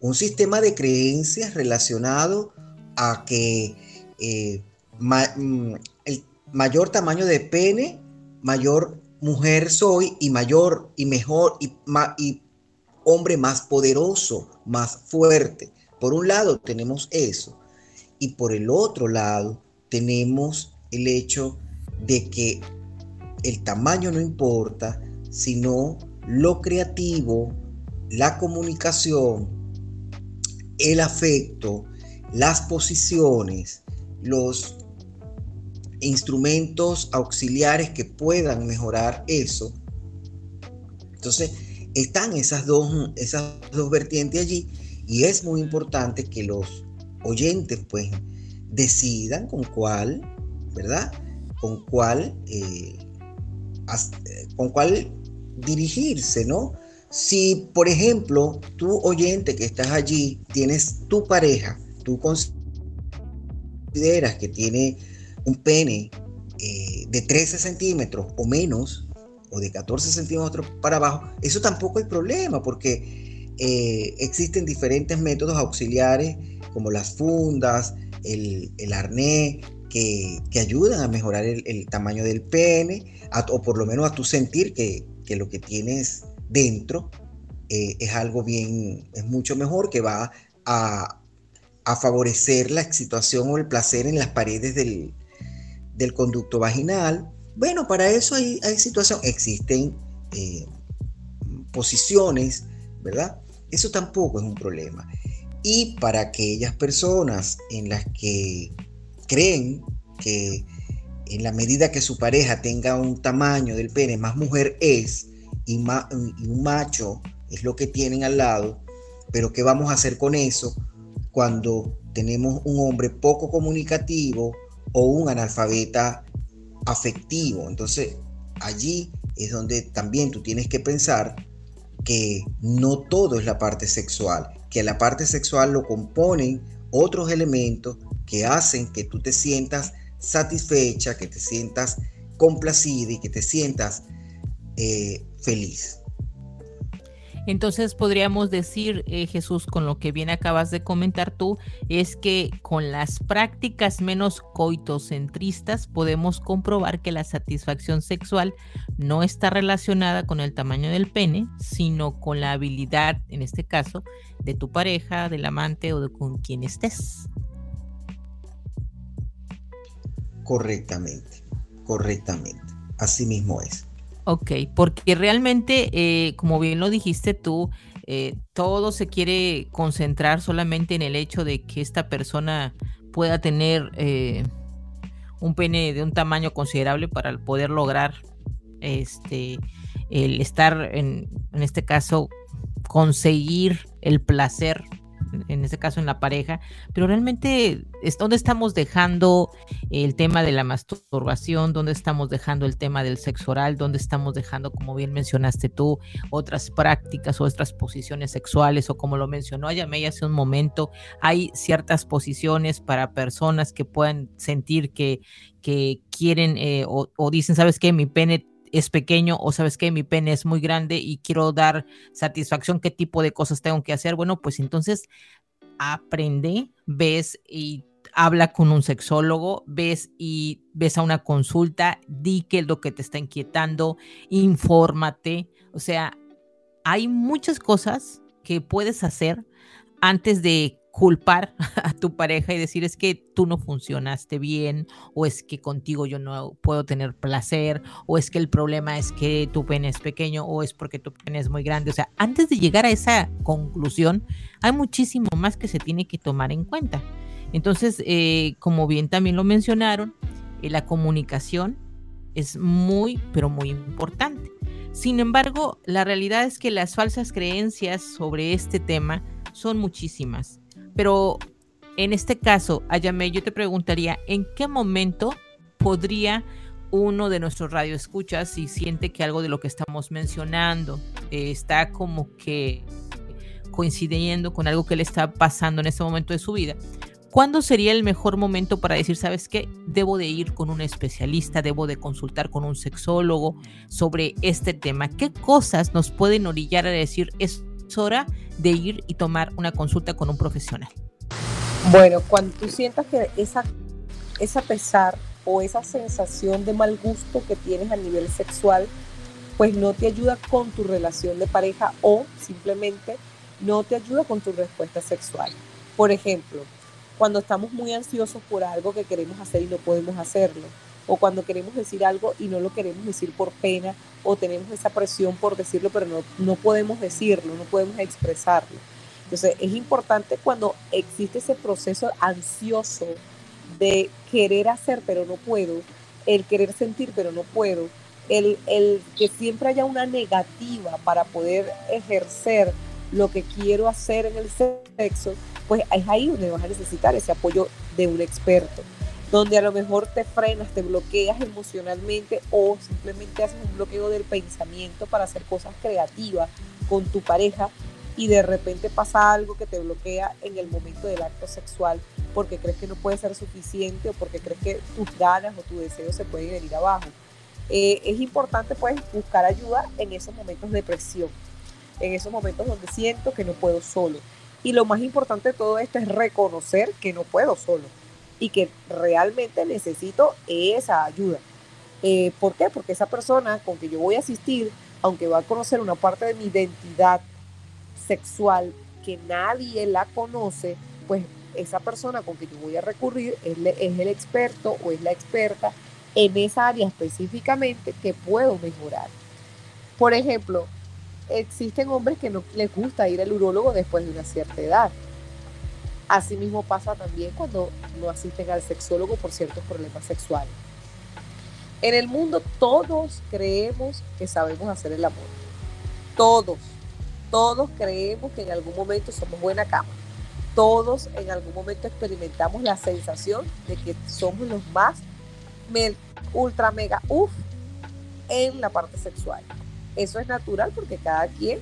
un sistema de creencias relacionado a que eh, mm, el mayor tamaño de pene, mayor mujer soy y mayor y mejor y, y hombre más poderoso, más fuerte. Por un lado tenemos eso. Y por el otro lado tenemos el hecho de que el tamaño no importa, sino lo creativo, la comunicación, el afecto, las posiciones, los instrumentos auxiliares que puedan mejorar eso. Entonces, están esas dos, esas dos vertientes allí y es muy importante que los oyentes pues decidan con cuál, ¿verdad? Con cuál, eh, con cuál dirigirse, ¿no? Si, por ejemplo, tú oyente que estás allí, tienes tu pareja, tú consideras que tiene un pene eh, de 13 centímetros o menos, o de 14 centímetros para abajo, eso tampoco hay problema, porque eh, existen diferentes métodos auxiliares, como las fundas, el, arnés, que, ayudan a mejorar el, tamaño del pene, o por lo menos a tu sentir que, que lo que tienes dentro eh, es algo bien, es mucho mejor que va a, favorecer la excitación o el placer en las paredes del, conducto vaginal. Bueno, para eso hay, hay existen eh, posiciones, ¿verdad? Eso tampoco es un problema. Y para aquellas personas en las que creen que en la medida que su pareja tenga un tamaño del pene más mujer es, y, un macho es lo que tienen al lado, pero ¿qué vamos a hacer con eso cuando tenemos un hombre poco comunicativo o un analfabeta afectivo? Entonces, allí es donde también tú tienes que pensar que no todo es la parte sexual, que la parte sexual lo componen otros elementos que hacen que tú te sientas satisfecha, que te sientas complacida y que te sientas eh, feliz. Entonces podríamos decir, eh, Jesús, con lo que bien acabas de comentar tú, es que con las prácticas menos coitocentristas podemos comprobar que la satisfacción sexual no está relacionada con el tamaño del pene, sino con la habilidad, en este caso, de tu pareja, del amante o de con quien estés. Correctamente, correctamente. Así mismo es. Ok, porque realmente, eh, como bien lo dijiste tú, eh, todo se quiere concentrar solamente en el hecho de que esta persona pueda tener eh, un pene de un tamaño considerable para poder lograr este el estar en, en este caso conseguir el placer en este caso en la pareja, pero realmente es donde estamos dejando el tema de la masturbación, donde estamos dejando el tema del sexo oral, donde estamos dejando, como bien mencionaste tú, otras prácticas o otras posiciones sexuales, o como lo mencionó Yamey hace un momento, hay ciertas posiciones para personas que puedan sentir que, que quieren eh, o, o dicen, ¿sabes qué? Mi pene es pequeño o sabes que mi pene es muy grande y quiero dar satisfacción, qué tipo de cosas tengo que hacer. Bueno, pues entonces aprende, ves y habla con un sexólogo, ves y ves a una consulta, di qué es lo que te está inquietando, infórmate. O sea, hay muchas cosas que puedes hacer antes de culpar [laughs] a tu pareja y decir es que tú no funcionaste bien o es que contigo yo no puedo tener placer o es que el problema es que tu pene es pequeño o es porque tu pene es muy grande. O sea, antes de llegar a esa conclusión, hay muchísimo más que se tiene que tomar en cuenta. Entonces, eh, como bien también lo mencionaron, eh, la comunicación es muy, pero muy importante. Sin embargo, la realidad es que las falsas creencias sobre este tema son muchísimas pero en este caso, Ayame, yo te preguntaría, ¿en qué momento podría uno de nuestros radioescuchas, si siente que algo de lo que estamos mencionando eh, está como que coincidiendo con algo que le está pasando en este momento de su vida, ¿cuándo sería el mejor momento para decir, sabes qué, debo de ir con un especialista, debo de consultar con un sexólogo sobre este tema? ¿Qué cosas nos pueden orillar a decir, es hora de ir y tomar una consulta con un profesional? Bueno, cuando tú sientas que esa, esa pesar o esa sensación de mal gusto que tienes a nivel sexual, pues no te ayuda con tu relación de pareja o simplemente no te ayuda con tu respuesta sexual. Por ejemplo, cuando estamos muy ansiosos por algo que queremos hacer y no podemos hacerlo, o cuando queremos decir algo y no lo queremos decir por pena, o tenemos esa presión por decirlo, pero no, no podemos decirlo, no podemos expresarlo. Entonces es importante cuando existe ese proceso ansioso de querer hacer pero no puedo, el querer sentir pero no puedo, el, el que siempre haya una negativa para poder ejercer lo que quiero hacer en el sexo, pues es ahí donde vas a necesitar ese apoyo de un experto, donde a lo mejor te frenas, te bloqueas emocionalmente o simplemente haces un bloqueo del pensamiento para hacer cosas creativas con tu pareja y de repente pasa algo que te bloquea en el momento del acto sexual porque crees que no puede ser suficiente o porque crees que tus ganas o tu deseo se pueden venir abajo. Eh, es importante pues buscar ayuda en esos momentos de presión, en esos momentos donde siento que no puedo solo. Y lo más importante de todo esto es reconocer que no puedo solo y que realmente necesito esa ayuda. Eh, ¿Por qué? Porque esa persona con que yo voy a asistir, aunque va a conocer una parte de mi identidad sexual que nadie la conoce, pues esa persona con que yo voy a recurrir es, es el experto o es la experta en esa área específicamente que puedo mejorar. Por ejemplo, existen hombres que no les gusta ir al urólogo después de una cierta edad. Asimismo pasa también cuando no asisten al sexólogo por ciertos problemas sexuales. En el mundo todos creemos que sabemos hacer el amor. Todos. Todos creemos que en algún momento somos buena cama. Todos en algún momento experimentamos la sensación de que somos los más ultra mega uff en la parte sexual. Eso es natural porque cada quien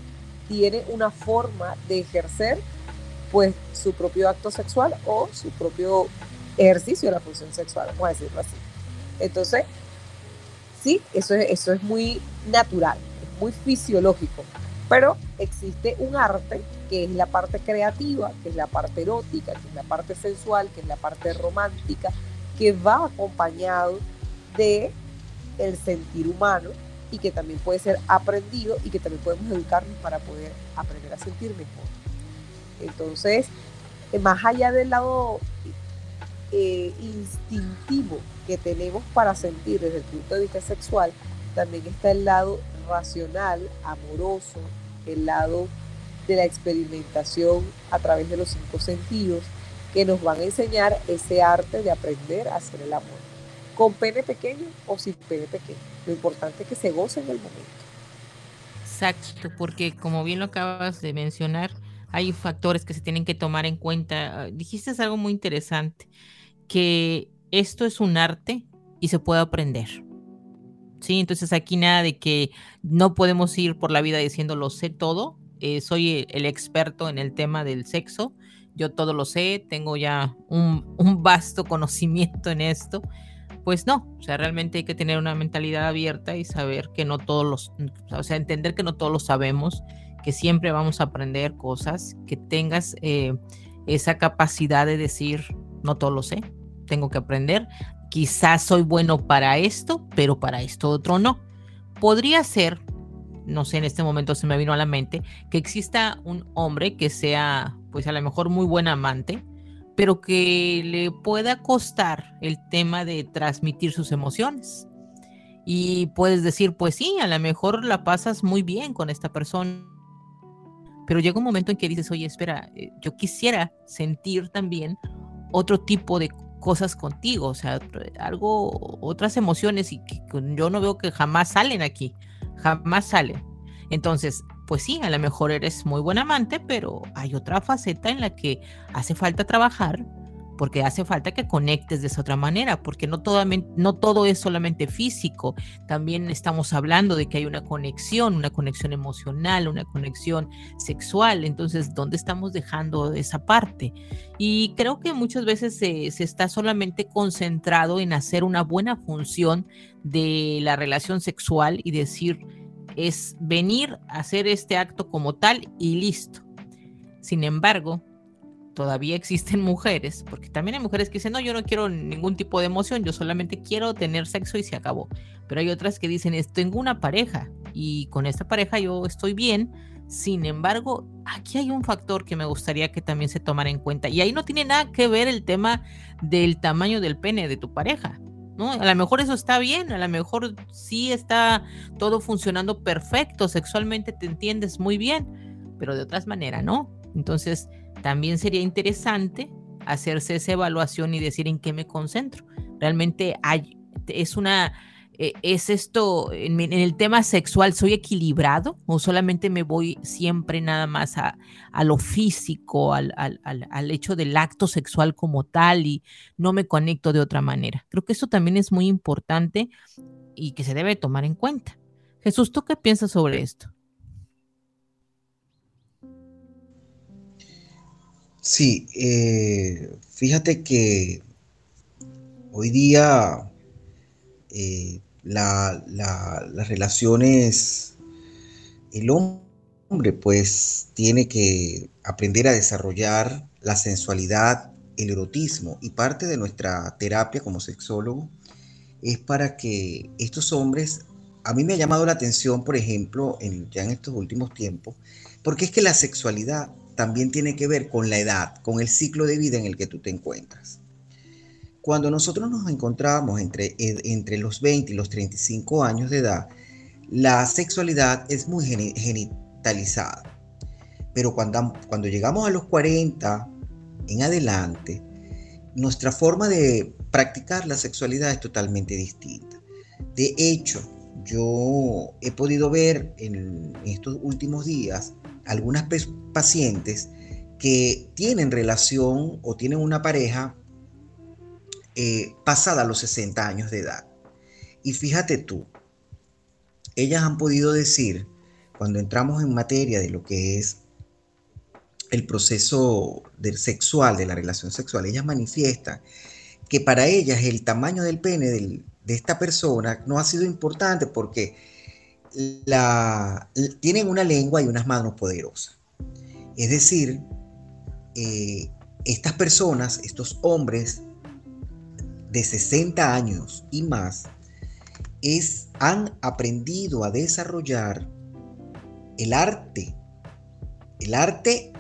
tiene una forma de ejercer pues su propio acto sexual o su propio ejercicio de la función sexual, vamos a decirlo así. Entonces, sí, eso es, eso es muy natural, es muy fisiológico, pero existe un arte que es la parte creativa, que es la parte erótica, que es la parte sensual, que es la parte romántica, que va acompañado de el sentir humano y que también puede ser aprendido y que también podemos educarnos para poder aprender a sentir mejor. Entonces, eh, más allá del lado eh, instintivo que tenemos para sentir desde el punto de vista sexual, también está el lado racional, amoroso, el lado de la experimentación a través de los cinco sentidos, que nos van a enseñar ese arte de aprender a hacer el amor. Con pene pequeño o sin pene pequeño. Lo importante es que se goce en el momento. Exacto, porque como bien lo acabas de mencionar, hay factores que se tienen que tomar en cuenta. Ah, dijiste algo muy interesante, que esto es un arte y se puede aprender. Sí, entonces aquí nada de que no podemos ir por la vida diciendo lo sé todo, eh, soy el experto en el tema del sexo, yo todo lo sé, tengo ya un, vasto [laughs] conocimiento en esto. Pues no, o sea, realmente hay que tener una mentalidad abierta y saber que no todos los, o sea, entender que no todos lo sabemos, que siempre vamos a aprender cosas, que tengas eh, esa capacidad de decir, no todo lo sé, tengo que aprender, quizás soy bueno para esto, pero para esto otro no. Podría ser, no sé, en este momento se me vino a la mente, que exista un hombre que sea pues a lo mejor muy buen amante, pero que le pueda costar el tema de transmitir sus emociones. Y puedes decir, pues sí, a lo mejor la pasas muy bien con esta persona, pero llega un momento en que dices, oye, espera, eh, yo quisiera sentir también otro tipo de cosas contigo, o sea, algo, otras emociones y que yo no veo que jamás salen aquí, jamás salen. Entonces, pues sí, a lo mejor eres muy buen amante, pero hay otra faceta en la que hace falta trabajar porque hace falta que conectes de esa otra manera, porque no todo, no todo es solamente físico, también estamos hablando de que hay una conexión, una conexión emocional, una conexión sexual, entonces, ¿dónde estamos dejando esa parte? Y creo que muchas veces se, se está solamente concentrado en hacer una buena función de la relación sexual y decir, es venir a hacer este acto como tal y listo. Sin embargo, todavía existen mujeres, porque también hay mujeres que dicen, no, yo no quiero ningún tipo de emoción, yo solamente quiero tener sexo y se acabó. Pero hay otras que dicen, tengo una pareja y con esta pareja yo estoy bien. Sin embargo, aquí hay un factor que me gustaría que también se tomara en cuenta. Y ahí no tiene nada que ver el tema del tamaño del pene de tu pareja. ¿no? A lo mejor eso está bien, a lo mejor sí está todo funcionando perfecto, sexualmente te entiendes muy bien, pero de otras maneras, ¿no? Entonces, también sería interesante hacerse esa evaluación y decir en qué me concentro. Realmente hay, es una eh, ¿es esto en, el tema sexual, soy equilibrado o solamente me voy siempre nada más a, lo físico, al, al, hecho del acto sexual como tal y no me conecto de otra manera? Creo que eso también es muy importante y que se debe tomar en cuenta. Jesús, ¿tú qué piensas sobre esto? Sí, eh, fíjate que hoy día eh, las relaciones, el hombre pues tiene que aprender a desarrollar la sensualidad, el erotismo y parte de nuestra terapia como sexólogo es para que estos hombres, a mí me ha llamado la atención, por ejemplo, ya en estos últimos tiempos, porque es que la sexualidad también tiene que ver con la edad, con el ciclo de vida en el que tú te encuentras. Cuando nosotros nos encontramos entre, entre los 20 y los 35 años de edad, la sexualidad es muy genitalizada. Pero cuando, cuando llegamos a los 40 en adelante, nuestra forma de practicar la sexualidad es totalmente distinta. De hecho, yo he podido ver en estos últimos días algunas pacientes que tienen relación o tienen una pareja eh, pasada los 60 años de edad. Y fíjate tú, ellas han podido decir, cuando entramos en materia de lo que es el proceso del sexual, de la relación sexual, ellas manifiestan que para ellas el tamaño del pene de esta persona no ha sido importante porque la, tienen una lengua y unas manos poderosas. Es decir, eh, estas personas, estos hombres de 60 años y más, es, han aprendido a desarrollar el arte, el arte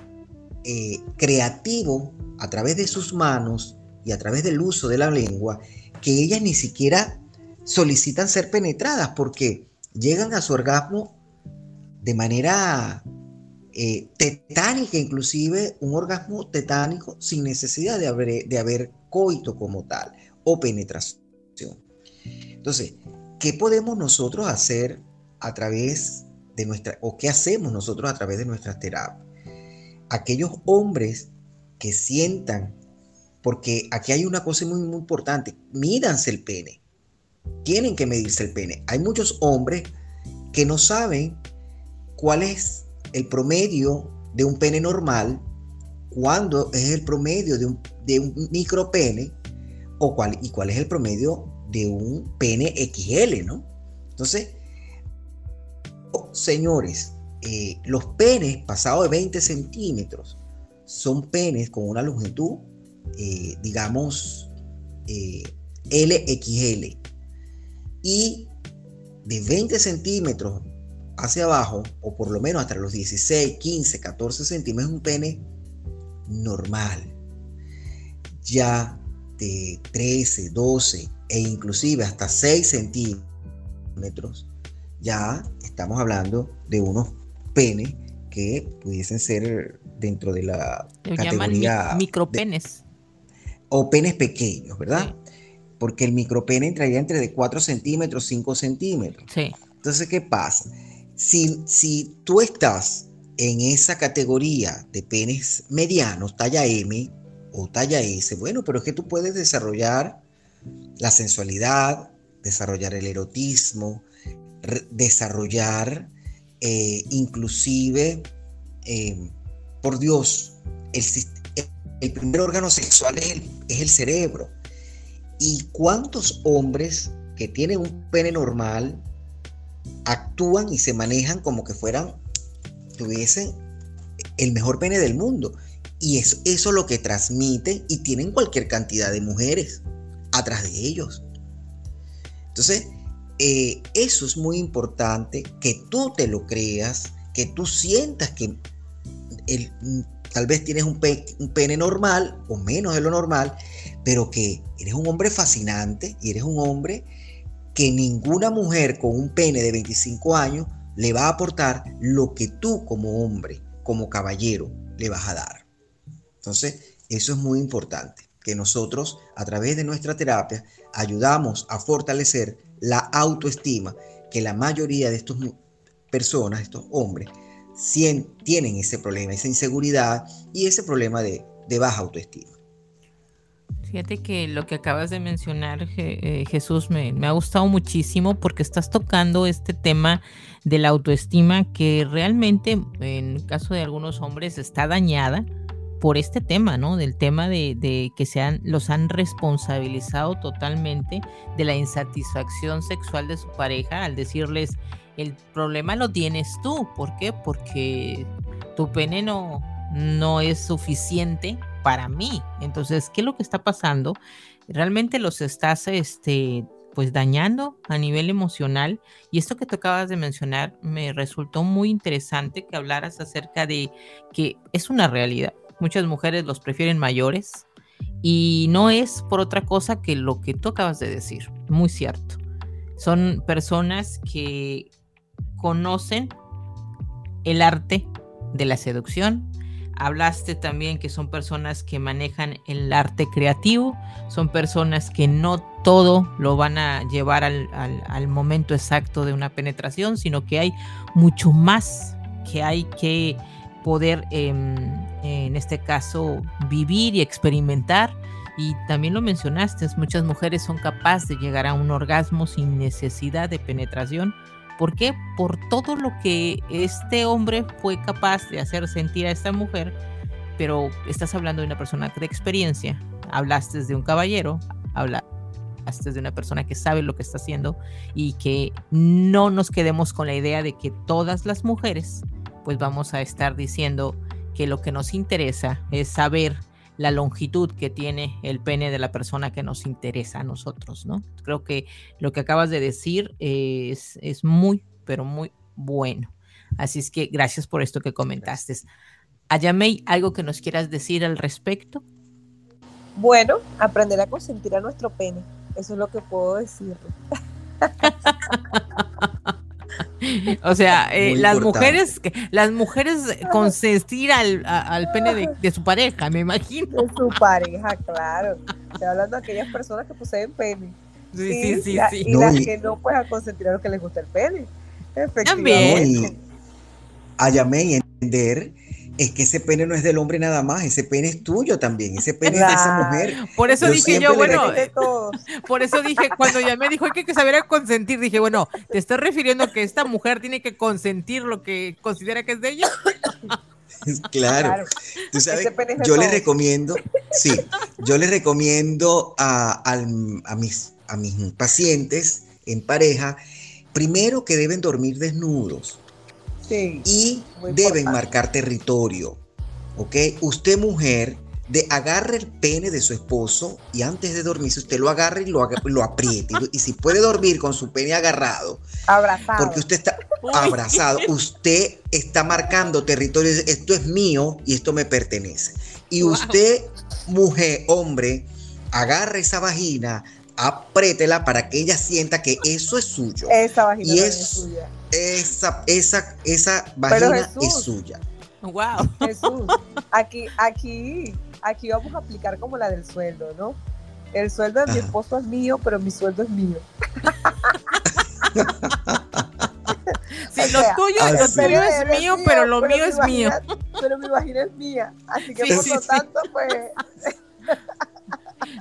eh, creativo a través de sus manos y a través del uso de la lengua, que ellas ni siquiera solicitan ser penetradas porque llegan a su orgasmo de manera eh, tetánica, inclusive un orgasmo tetánico sin necesidad de haber, coito como tal o penetración. Entonces, ¿qué podemos nosotros hacer a través de nuestra, o qué hacemos nosotros a través de nuestras terapias? Aquellos hombres que sientan, porque aquí hay una cosa muy, muy importante, mídanse el pene tienen que medirse el pene. Hay muchos hombres que no saben cuál es el promedio de un pene normal, cuándo es el promedio de un, de un micropene o cuál, y cuál es el promedio de un pene XL, ¿no? Entonces, oh, señores, eh, los penes pasados de 20 centímetros son penes con una longitud, eh, digamos, eh, LXL y de 20 centímetros hacia abajo, o por lo menos hasta los 16, 15, 14 centímetros, es un pene normal. Ya de 13, 12 e inclusive hasta 6 centímetros, ya estamos hablando de unos penes que pudiesen ser dentro de la categoría micropenes o penes pequeños, ¿verdad? Porque el micropene entraría entre de 4 centímetros, 5 centímetros. Sí. Entonces, ¿qué pasa? Si, si tú estás en esa categoría de penes medianos, talla M o talla S, bueno, pero es que tú puedes desarrollar la sensualidad, desarrollar el erotismo, desarrollar eh, inclusive, eh, por Dios, el, el, primer órgano sexual es el cerebro. ¿Y cuántos hombres que tienen un pene normal actúan y se manejan como que fueran, tuviesen el mejor pene del mundo? Y es eso lo que transmiten y tienen cualquier cantidad de mujeres atrás de ellos. Entonces, eh, eso es muy importante, que tú te lo creas, que tú sientas que el, tal vez tienes un, un pene normal o menos de lo normal, pero que eres un hombre fascinante y eres un hombre que ninguna mujer con un pene de 25 años le va a aportar lo que tú como hombre, como caballero, le vas a dar. Entonces, eso es muy importante, que nosotros a través de nuestra terapia ayudamos a fortalecer la autoestima, que la mayoría de estas personas, estos hombres, tienen ese problema, esa inseguridad y ese problema de, baja autoestima. Fíjate que lo que acabas de mencionar, eh, Jesús, me, ha gustado muchísimo porque estás tocando este tema de la autoestima que realmente, en el caso de algunos hombres, está dañada por este tema, ¿no? Del tema de, que se los han responsabilizado totalmente de la insatisfacción sexual de su pareja al decirles, el problema lo tienes tú. ¿Por qué? Porque tu pene no, no es suficiente para mí. Entonces, ¿qué es lo que está pasando? Realmente los estás, este, pues dañando a nivel emocional. Y esto que tú acabas de mencionar me resultó muy interesante que hablaras acerca de que es una realidad Muchas mujeres los prefieren mayores y no es por otra cosa que lo que tú acabas de decir, muy cierto. Son personas que conocen el arte de la seducción. Hablaste también que son personas que manejan el arte creativo, son personas que no todo lo van a llevar al, al momento exacto de una penetración, sino que hay mucho más que hay que poder, em, en este caso, vivir y experimentar. Y también lo mencionaste, muchas mujeres son capaces de llegar a un orgasmo sin necesidad de penetración. ¿Por qué? Por todo lo que este hombre fue capaz de hacer sentir a esta mujer, pero estás hablando de una persona de experiencia, hablaste de un caballero, hablaste de una persona que sabe lo que está haciendo y que no nos quedemos con la idea de que todas las mujeres pues vamos a estar diciendo que lo que nos interesa es saber la longitud que tiene el pene de la persona que nos interesa a nosotros, ¿no? Creo que lo que acabas de decir es, es muy, pero muy bueno. Así es que gracias por esto que comentaste. Ayamei, ¿algo que nos quieras decir al respecto? Bueno, aprender a consentir a nuestro pene. Eso es lo que puedo decir. [laughs] O sea, [laughs] eh, las mujeres, las mujeres consentir al, al pene de, su pareja, me imagino. De su pareja, claro. Estoy hablando de aquellas personas que poseen pene. Sí, sí, sí. sí, Y las que no puedan consentir a los que les gusta el pene. Efectivamente. También. entender es que ese pene no es del hombre nada más, ese pene es tuyo también, ese pene es de esa mujer. Por eso dije yo, bueno, por eso dije, cuando ya me dijo hay que saber consentir, dije, bueno, ¿te estás refiriendo a que esta mujer tiene que consentir lo que considera que es de ella? [laughs] Claro. Tú sabes, yo le recomiendo, sí, yo le recomiendo a, a, mis, a mis pacientes en pareja, primero que deben dormir desnudos y deben marcar territorio. ¿Ok? Usted, mujer, de agarre el pene de su esposo y antes de dormirse usted lo agarre y lo, lo apriete. Y, si puede dormir con su pene agarrado, abrazado. porque usted está abrazado, usted está marcando territorio. Esto es mío y esto me pertenece. Y usted, mujer, hombre, agarre esa vagina, apriétela para que ella sienta que eso es suyo. Esa vagina es suya esa, esa, esa vagina es suya. Wow. Jesús, aquí, aquí, aquí vamos a aplicar como la del sueldo, ¿no? El sueldo de mi esposo es mío, pero mi sueldo es mío. [laughs] Sí, lo tuyo, es mío, pero lo mío es mío. Pero mi vagina es mía. Así que por lo tanto, pues. [laughs]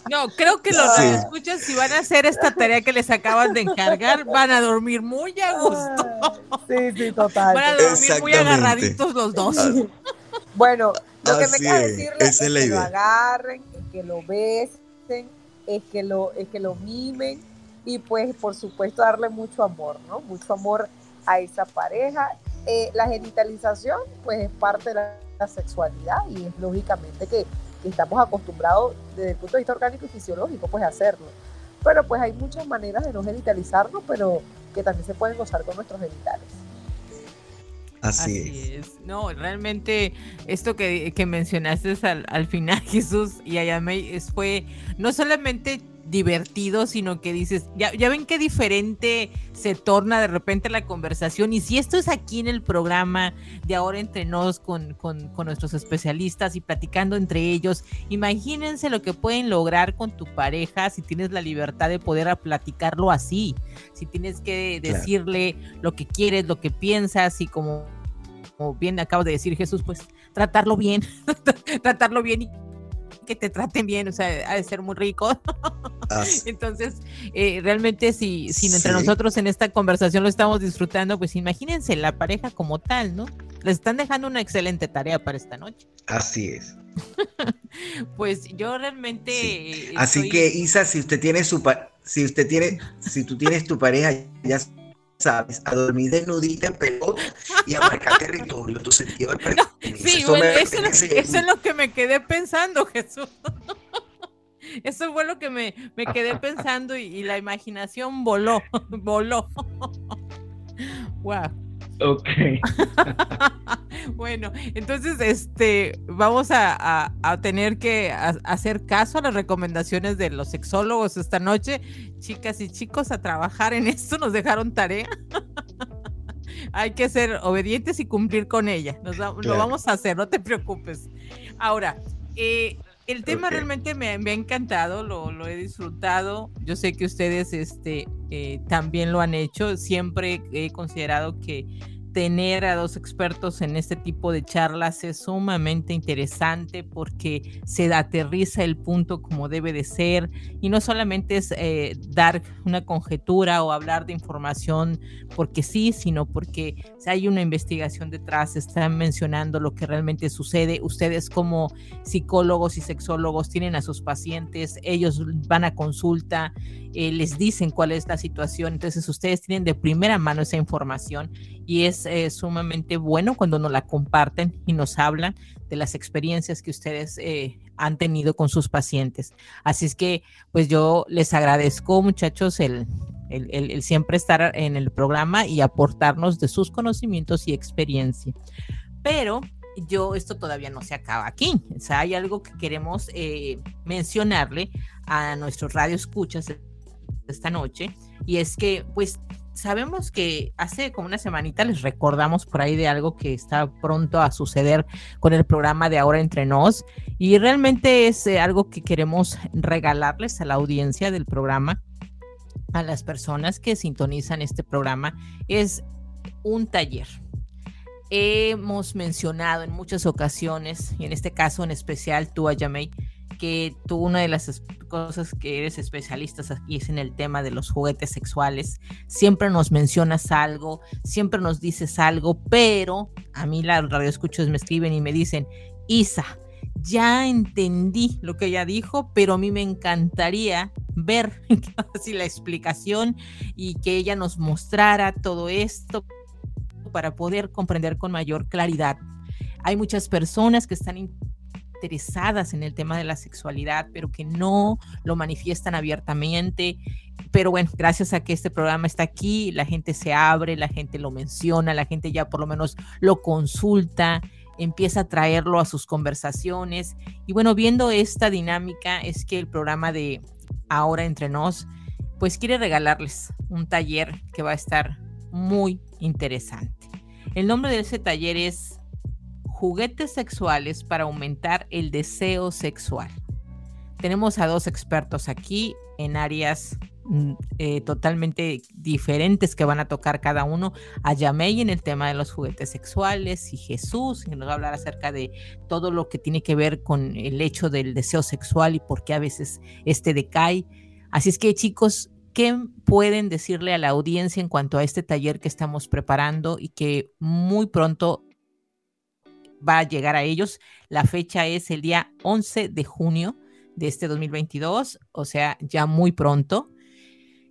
No, creo que los que escuchan, si van a hacer esta tarea que les acaban de encargar, van a dormir muy a gusto. Sí, sí, total. Van a dormir muy agarraditos los dos. Bueno, lo que me queda decirles es, que lo agarren, es que lo besen, es que lo, es que lo mimen y pues por supuesto darle mucho amor, ¿no? Mucho amor a esa pareja. Eh, la genitalización pues es parte de la sexualidad y es lógicamente que estamos acostumbrados desde el punto de vista orgánico y fisiológico, pues a hacerlo. Pero pues hay muchas maneras de no genitalizarnos, pero que también se pueden gozar con nuestros genitales. Así, es. No, realmente esto que, que mencionaste al, al, final, [laughs] Jesús y Ayamey, fue no solamente divertido, sino que dices, ya, ya ven qué diferente se torna de repente la conversación. Y si esto es aquí en el programa de ahora entre nos con, con, con nuestros especialistas y platicando entre ellos, imagínense lo que pueden lograr con tu pareja si tienes la libertad de poder platicarlo así, si tienes que decirle lo que quieres, lo que piensas y como, como bien acabo de decir Jesús, pues tratarlo bien, [laughs] tratarlo bien y que te traten bien, o sea, ha de ser muy rico. [laughs] Entonces, eh, realmente si, si entre nosotros en esta conversación lo estamos disfrutando, pues imagínense la pareja como tal, ¿no? Les están dejando una excelente tarea para esta noche. Así es. [laughs] pues yo realmente... Así que Isa, si usted tiene su si usted tiene, si tú tienes tu pareja, ya sabes, a dormir desnudita en pelota y a marcar territorio, tu sentido de Sí, eso, es lo que me quedé pensando, [laughs] Jesús. Eso fue lo que me, me quedé pensando y, la imaginación voló, [laughs] voló. [laughs] Wow. Ok. [laughs] bueno, entonces este vamos a, tener que hacer caso a las recomendaciones de los sexólogos esta noche. Chicas y chicos, a trabajar en [laughs] esto, nos dejaron tarea. [laughs] Hay que ser obedientes y cumplir con ella. Nos Lo vamos a hacer, no te preocupes. Ahora, eh, el tema realmente me, ha encantado, lo, he disfrutado. Yo sé que ustedes este, eh, también lo han hecho. Siempre he considerado que tener a dos expertos en este tipo de charlas es sumamente interesante porque se aterriza el punto como debe de ser y no solamente es eh, dar una conjetura o hablar de información porque sí, sino porque hay una investigación detrás, están mencionando lo que realmente sucede. Ustedes como psicólogos y sexólogos tienen a sus pacientes, ellos van a consulta, eh, les dicen cuál es la situación, entonces ustedes tienen de primera mano esa información y es eh, sumamente bueno cuando nos la comparten y nos hablan de las experiencias que ustedes eh, han tenido con sus pacientes. Así es que, pues yo les agradezco, muchachos, el, el, siempre estar en el programa y aportarnos de sus conocimientos y experiencia. Pero yo, esto todavía no se acaba aquí. O sea, hay algo que queremos eh, mencionarle a nuestros radioescuchas esta noche y es que, pues, sabemos que hace como una semanita les recordamos por ahí de algo que está pronto a suceder con el programa de Ahora Entre Nos y realmente es eh, algo que queremos regalarles a la audiencia del programa, a las personas que sintonizan este programa, es un taller. Hemos mencionado en muchas ocasiones, y en este caso en especial tú, Ayamey, que tú una de las cosas que eres especialista aquí es en el tema de los juguetes sexuales. Siempre nos mencionas algo, siempre nos dices algo, pero a mí la radio escuchos me escriben y me dicen, Isa, ya entendí lo que ella dijo, pero a mí me encantaría ver [laughs] así la explicación y que ella nos mostrara todo esto para poder comprender con mayor claridad. Hay muchas personas que están interesadas en el tema de la sexualidad, pero que no lo manifiestan abiertamente. Pero bueno, gracias a que este programa está aquí, la gente se abre, la gente lo menciona, la gente ya por lo menos lo consulta, empieza a traerlo a sus conversaciones. Y bueno, viendo esta dinámica es que el programa de Ahora entre nos, pues quiere regalarles un taller que va a estar muy interesante. El nombre de ese taller es juguetes sexuales para aumentar el deseo sexual. Tenemos a dos expertos aquí en áreas mm, eh, totalmente diferentes que van a tocar cada uno. A Yamei en el tema de los juguetes sexuales y Jesús, que nos va a hablar acerca de todo lo que tiene que ver con el hecho del deseo sexual y por qué a veces este decae. Así es que chicos, ¿qué pueden decirle a la audiencia en cuanto a este taller que estamos preparando y que muy pronto va a llegar a ellos. La fecha es el día 11 de junio de este 2022, o sea, ya muy pronto.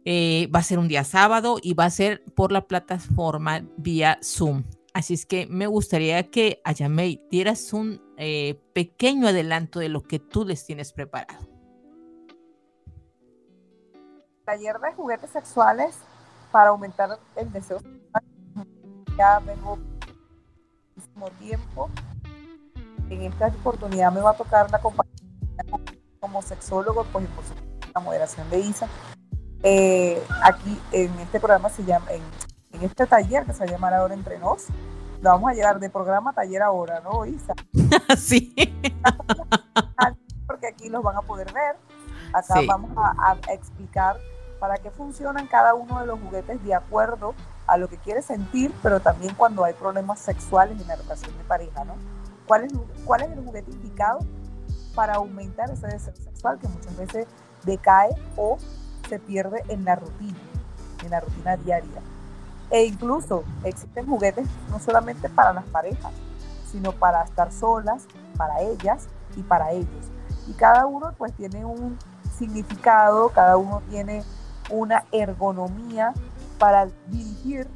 Eh, va a ser un día sábado y va a ser por la plataforma vía Zoom. Así es que me gustaría que a dieras un eh, pequeño adelanto de lo que tú les tienes preparado. Taller de juguetes sexuales para aumentar el deseo. Ya vengo tiempo. En esta oportunidad me va a tocar la compañía como sexólogo, pues por supuesto la moderación de Isa. Eh, aquí en este programa se llama, en, este taller que se va a llamar Ahora Entre Nos, lo vamos a llevar de programa a taller ahora, ¿no, Isa? [laughs] sí. [laughs] Porque aquí los van a poder ver. Acá vamos a, a explicar para qué funcionan cada uno de los juguetes de acuerdo a lo que quiere sentir, pero también cuando hay problemas sexuales en la relación de pareja, ¿no? ¿Cuál es, cuál es el juguete indicado para aumentar ese deseo sexual que muchas veces decae o se pierde en la rutina, en la rutina diaria? E incluso existen juguetes no solamente para las parejas, sino para estar solas, para ellas y para ellos. Y cada uno pues tiene un significado, cada uno tiene una ergonomía para dirigir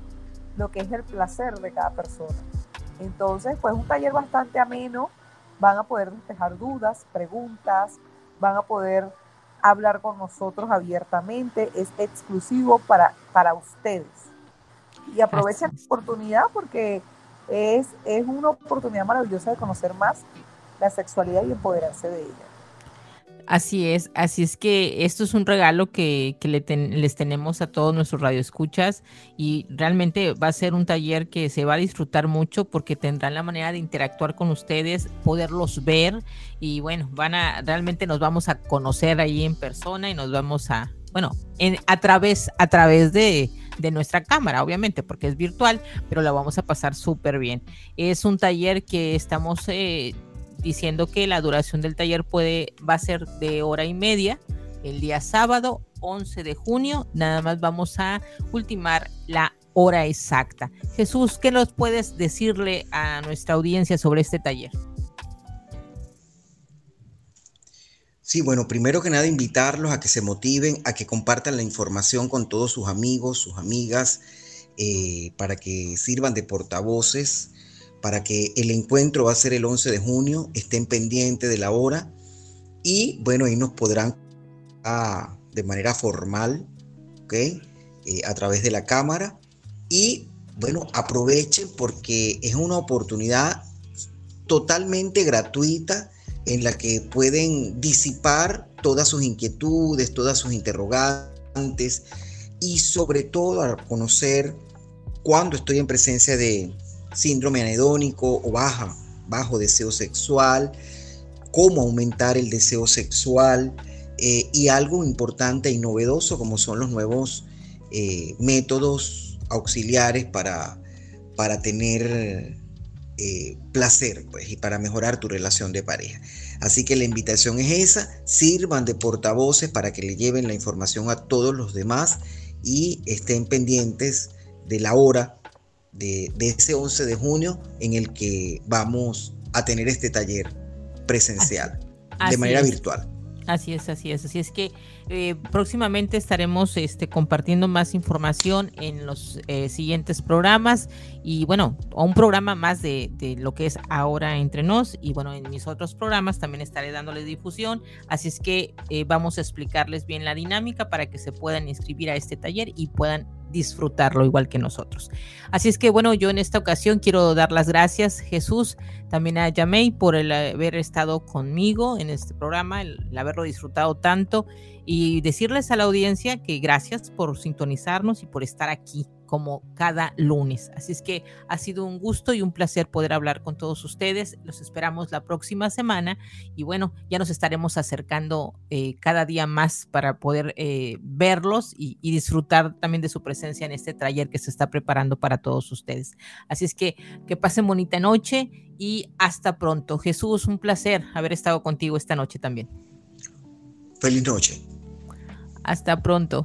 lo que es el placer de cada persona. Entonces, pues un taller bastante ameno, van a poder despejar dudas, preguntas, van a poder hablar con nosotros abiertamente, es exclusivo para, para ustedes. Y aprovechen la oportunidad porque es, es una oportunidad maravillosa de conocer más la sexualidad y empoderarse de ella. Así es, así es que esto es un regalo que, les tenemos a todos nuestros radioescuchas y realmente va a ser un taller que se va a disfrutar mucho porque tendrán la manera de interactuar con ustedes, poderlos ver y bueno, van a realmente nos vamos a conocer ahí en persona y nos vamos a, bueno, en, a través a través de, de nuestra cámara, obviamente, porque es virtual, pero la vamos a pasar súper bien. Es un taller que estamos eh, diciendo que la duración del taller puede, va a ser de hora y media el día sábado 11 de junio. Nada más vamos a ultimar la hora exacta. Jesús, ¿qué nos puedes decirle a nuestra audiencia sobre este taller? Sí, bueno, primero que nada invitarlos a que se motiven, a que compartan la información con todos sus amigos, sus amigas, eh, para que sirvan de portavoces para que el encuentro va a ser el 11 de junio, estén pendientes de la hora y bueno, ahí nos podrán de manera formal, ¿ok? Eh, a través de la cámara y bueno, aprovechen porque es una oportunidad totalmente gratuita en la que pueden disipar todas sus inquietudes, todas sus interrogantes y sobre todo conocer cuando estoy en presencia de, síndrome anedónico o baja, bajo deseo sexual, cómo aumentar el deseo sexual eh, y algo importante y novedoso como son los nuevos eh, métodos auxiliares para, para tener eh, placer pues, y para mejorar tu relación de pareja. Así que la invitación es esa, sirvan de portavoces para que le lleven la información a todos los demás y estén pendientes de la hora de, ese 11 de junio en el que vamos a tener este taller presencial de manera virtual. Así es, así es. Así es que eh, próximamente estaremos este, compartiendo más información en los eh, siguientes programas y bueno, un programa más de, lo que es ahora entre nos y bueno, en mis otros programas también estaré dándoles difusión. Así es que eh, vamos a explicarles bien la dinámica para que se puedan inscribir a este taller y puedan disfrutarlo igual que nosotros. Así es que bueno, yo en esta ocasión quiero dar las gracias, Jesús, también a Yamei por el haber estado conmigo en este programa, el, haberlo disfrutado tanto y decirles a la audiencia que gracias por sintonizarnos y por estar aquí como cada lunes. Así es que ha sido un gusto y un placer poder hablar con todos ustedes. Los esperamos la próxima semana y bueno, ya nos estaremos acercando eh, cada día más para poder eh, verlos y, y, disfrutar también de su presencia en este taller que se está preparando para todos ustedes. Así es que que pasen bonita noche y hasta pronto. Jesús, un placer haber estado contigo esta noche también. Feliz noche. Hasta pronto.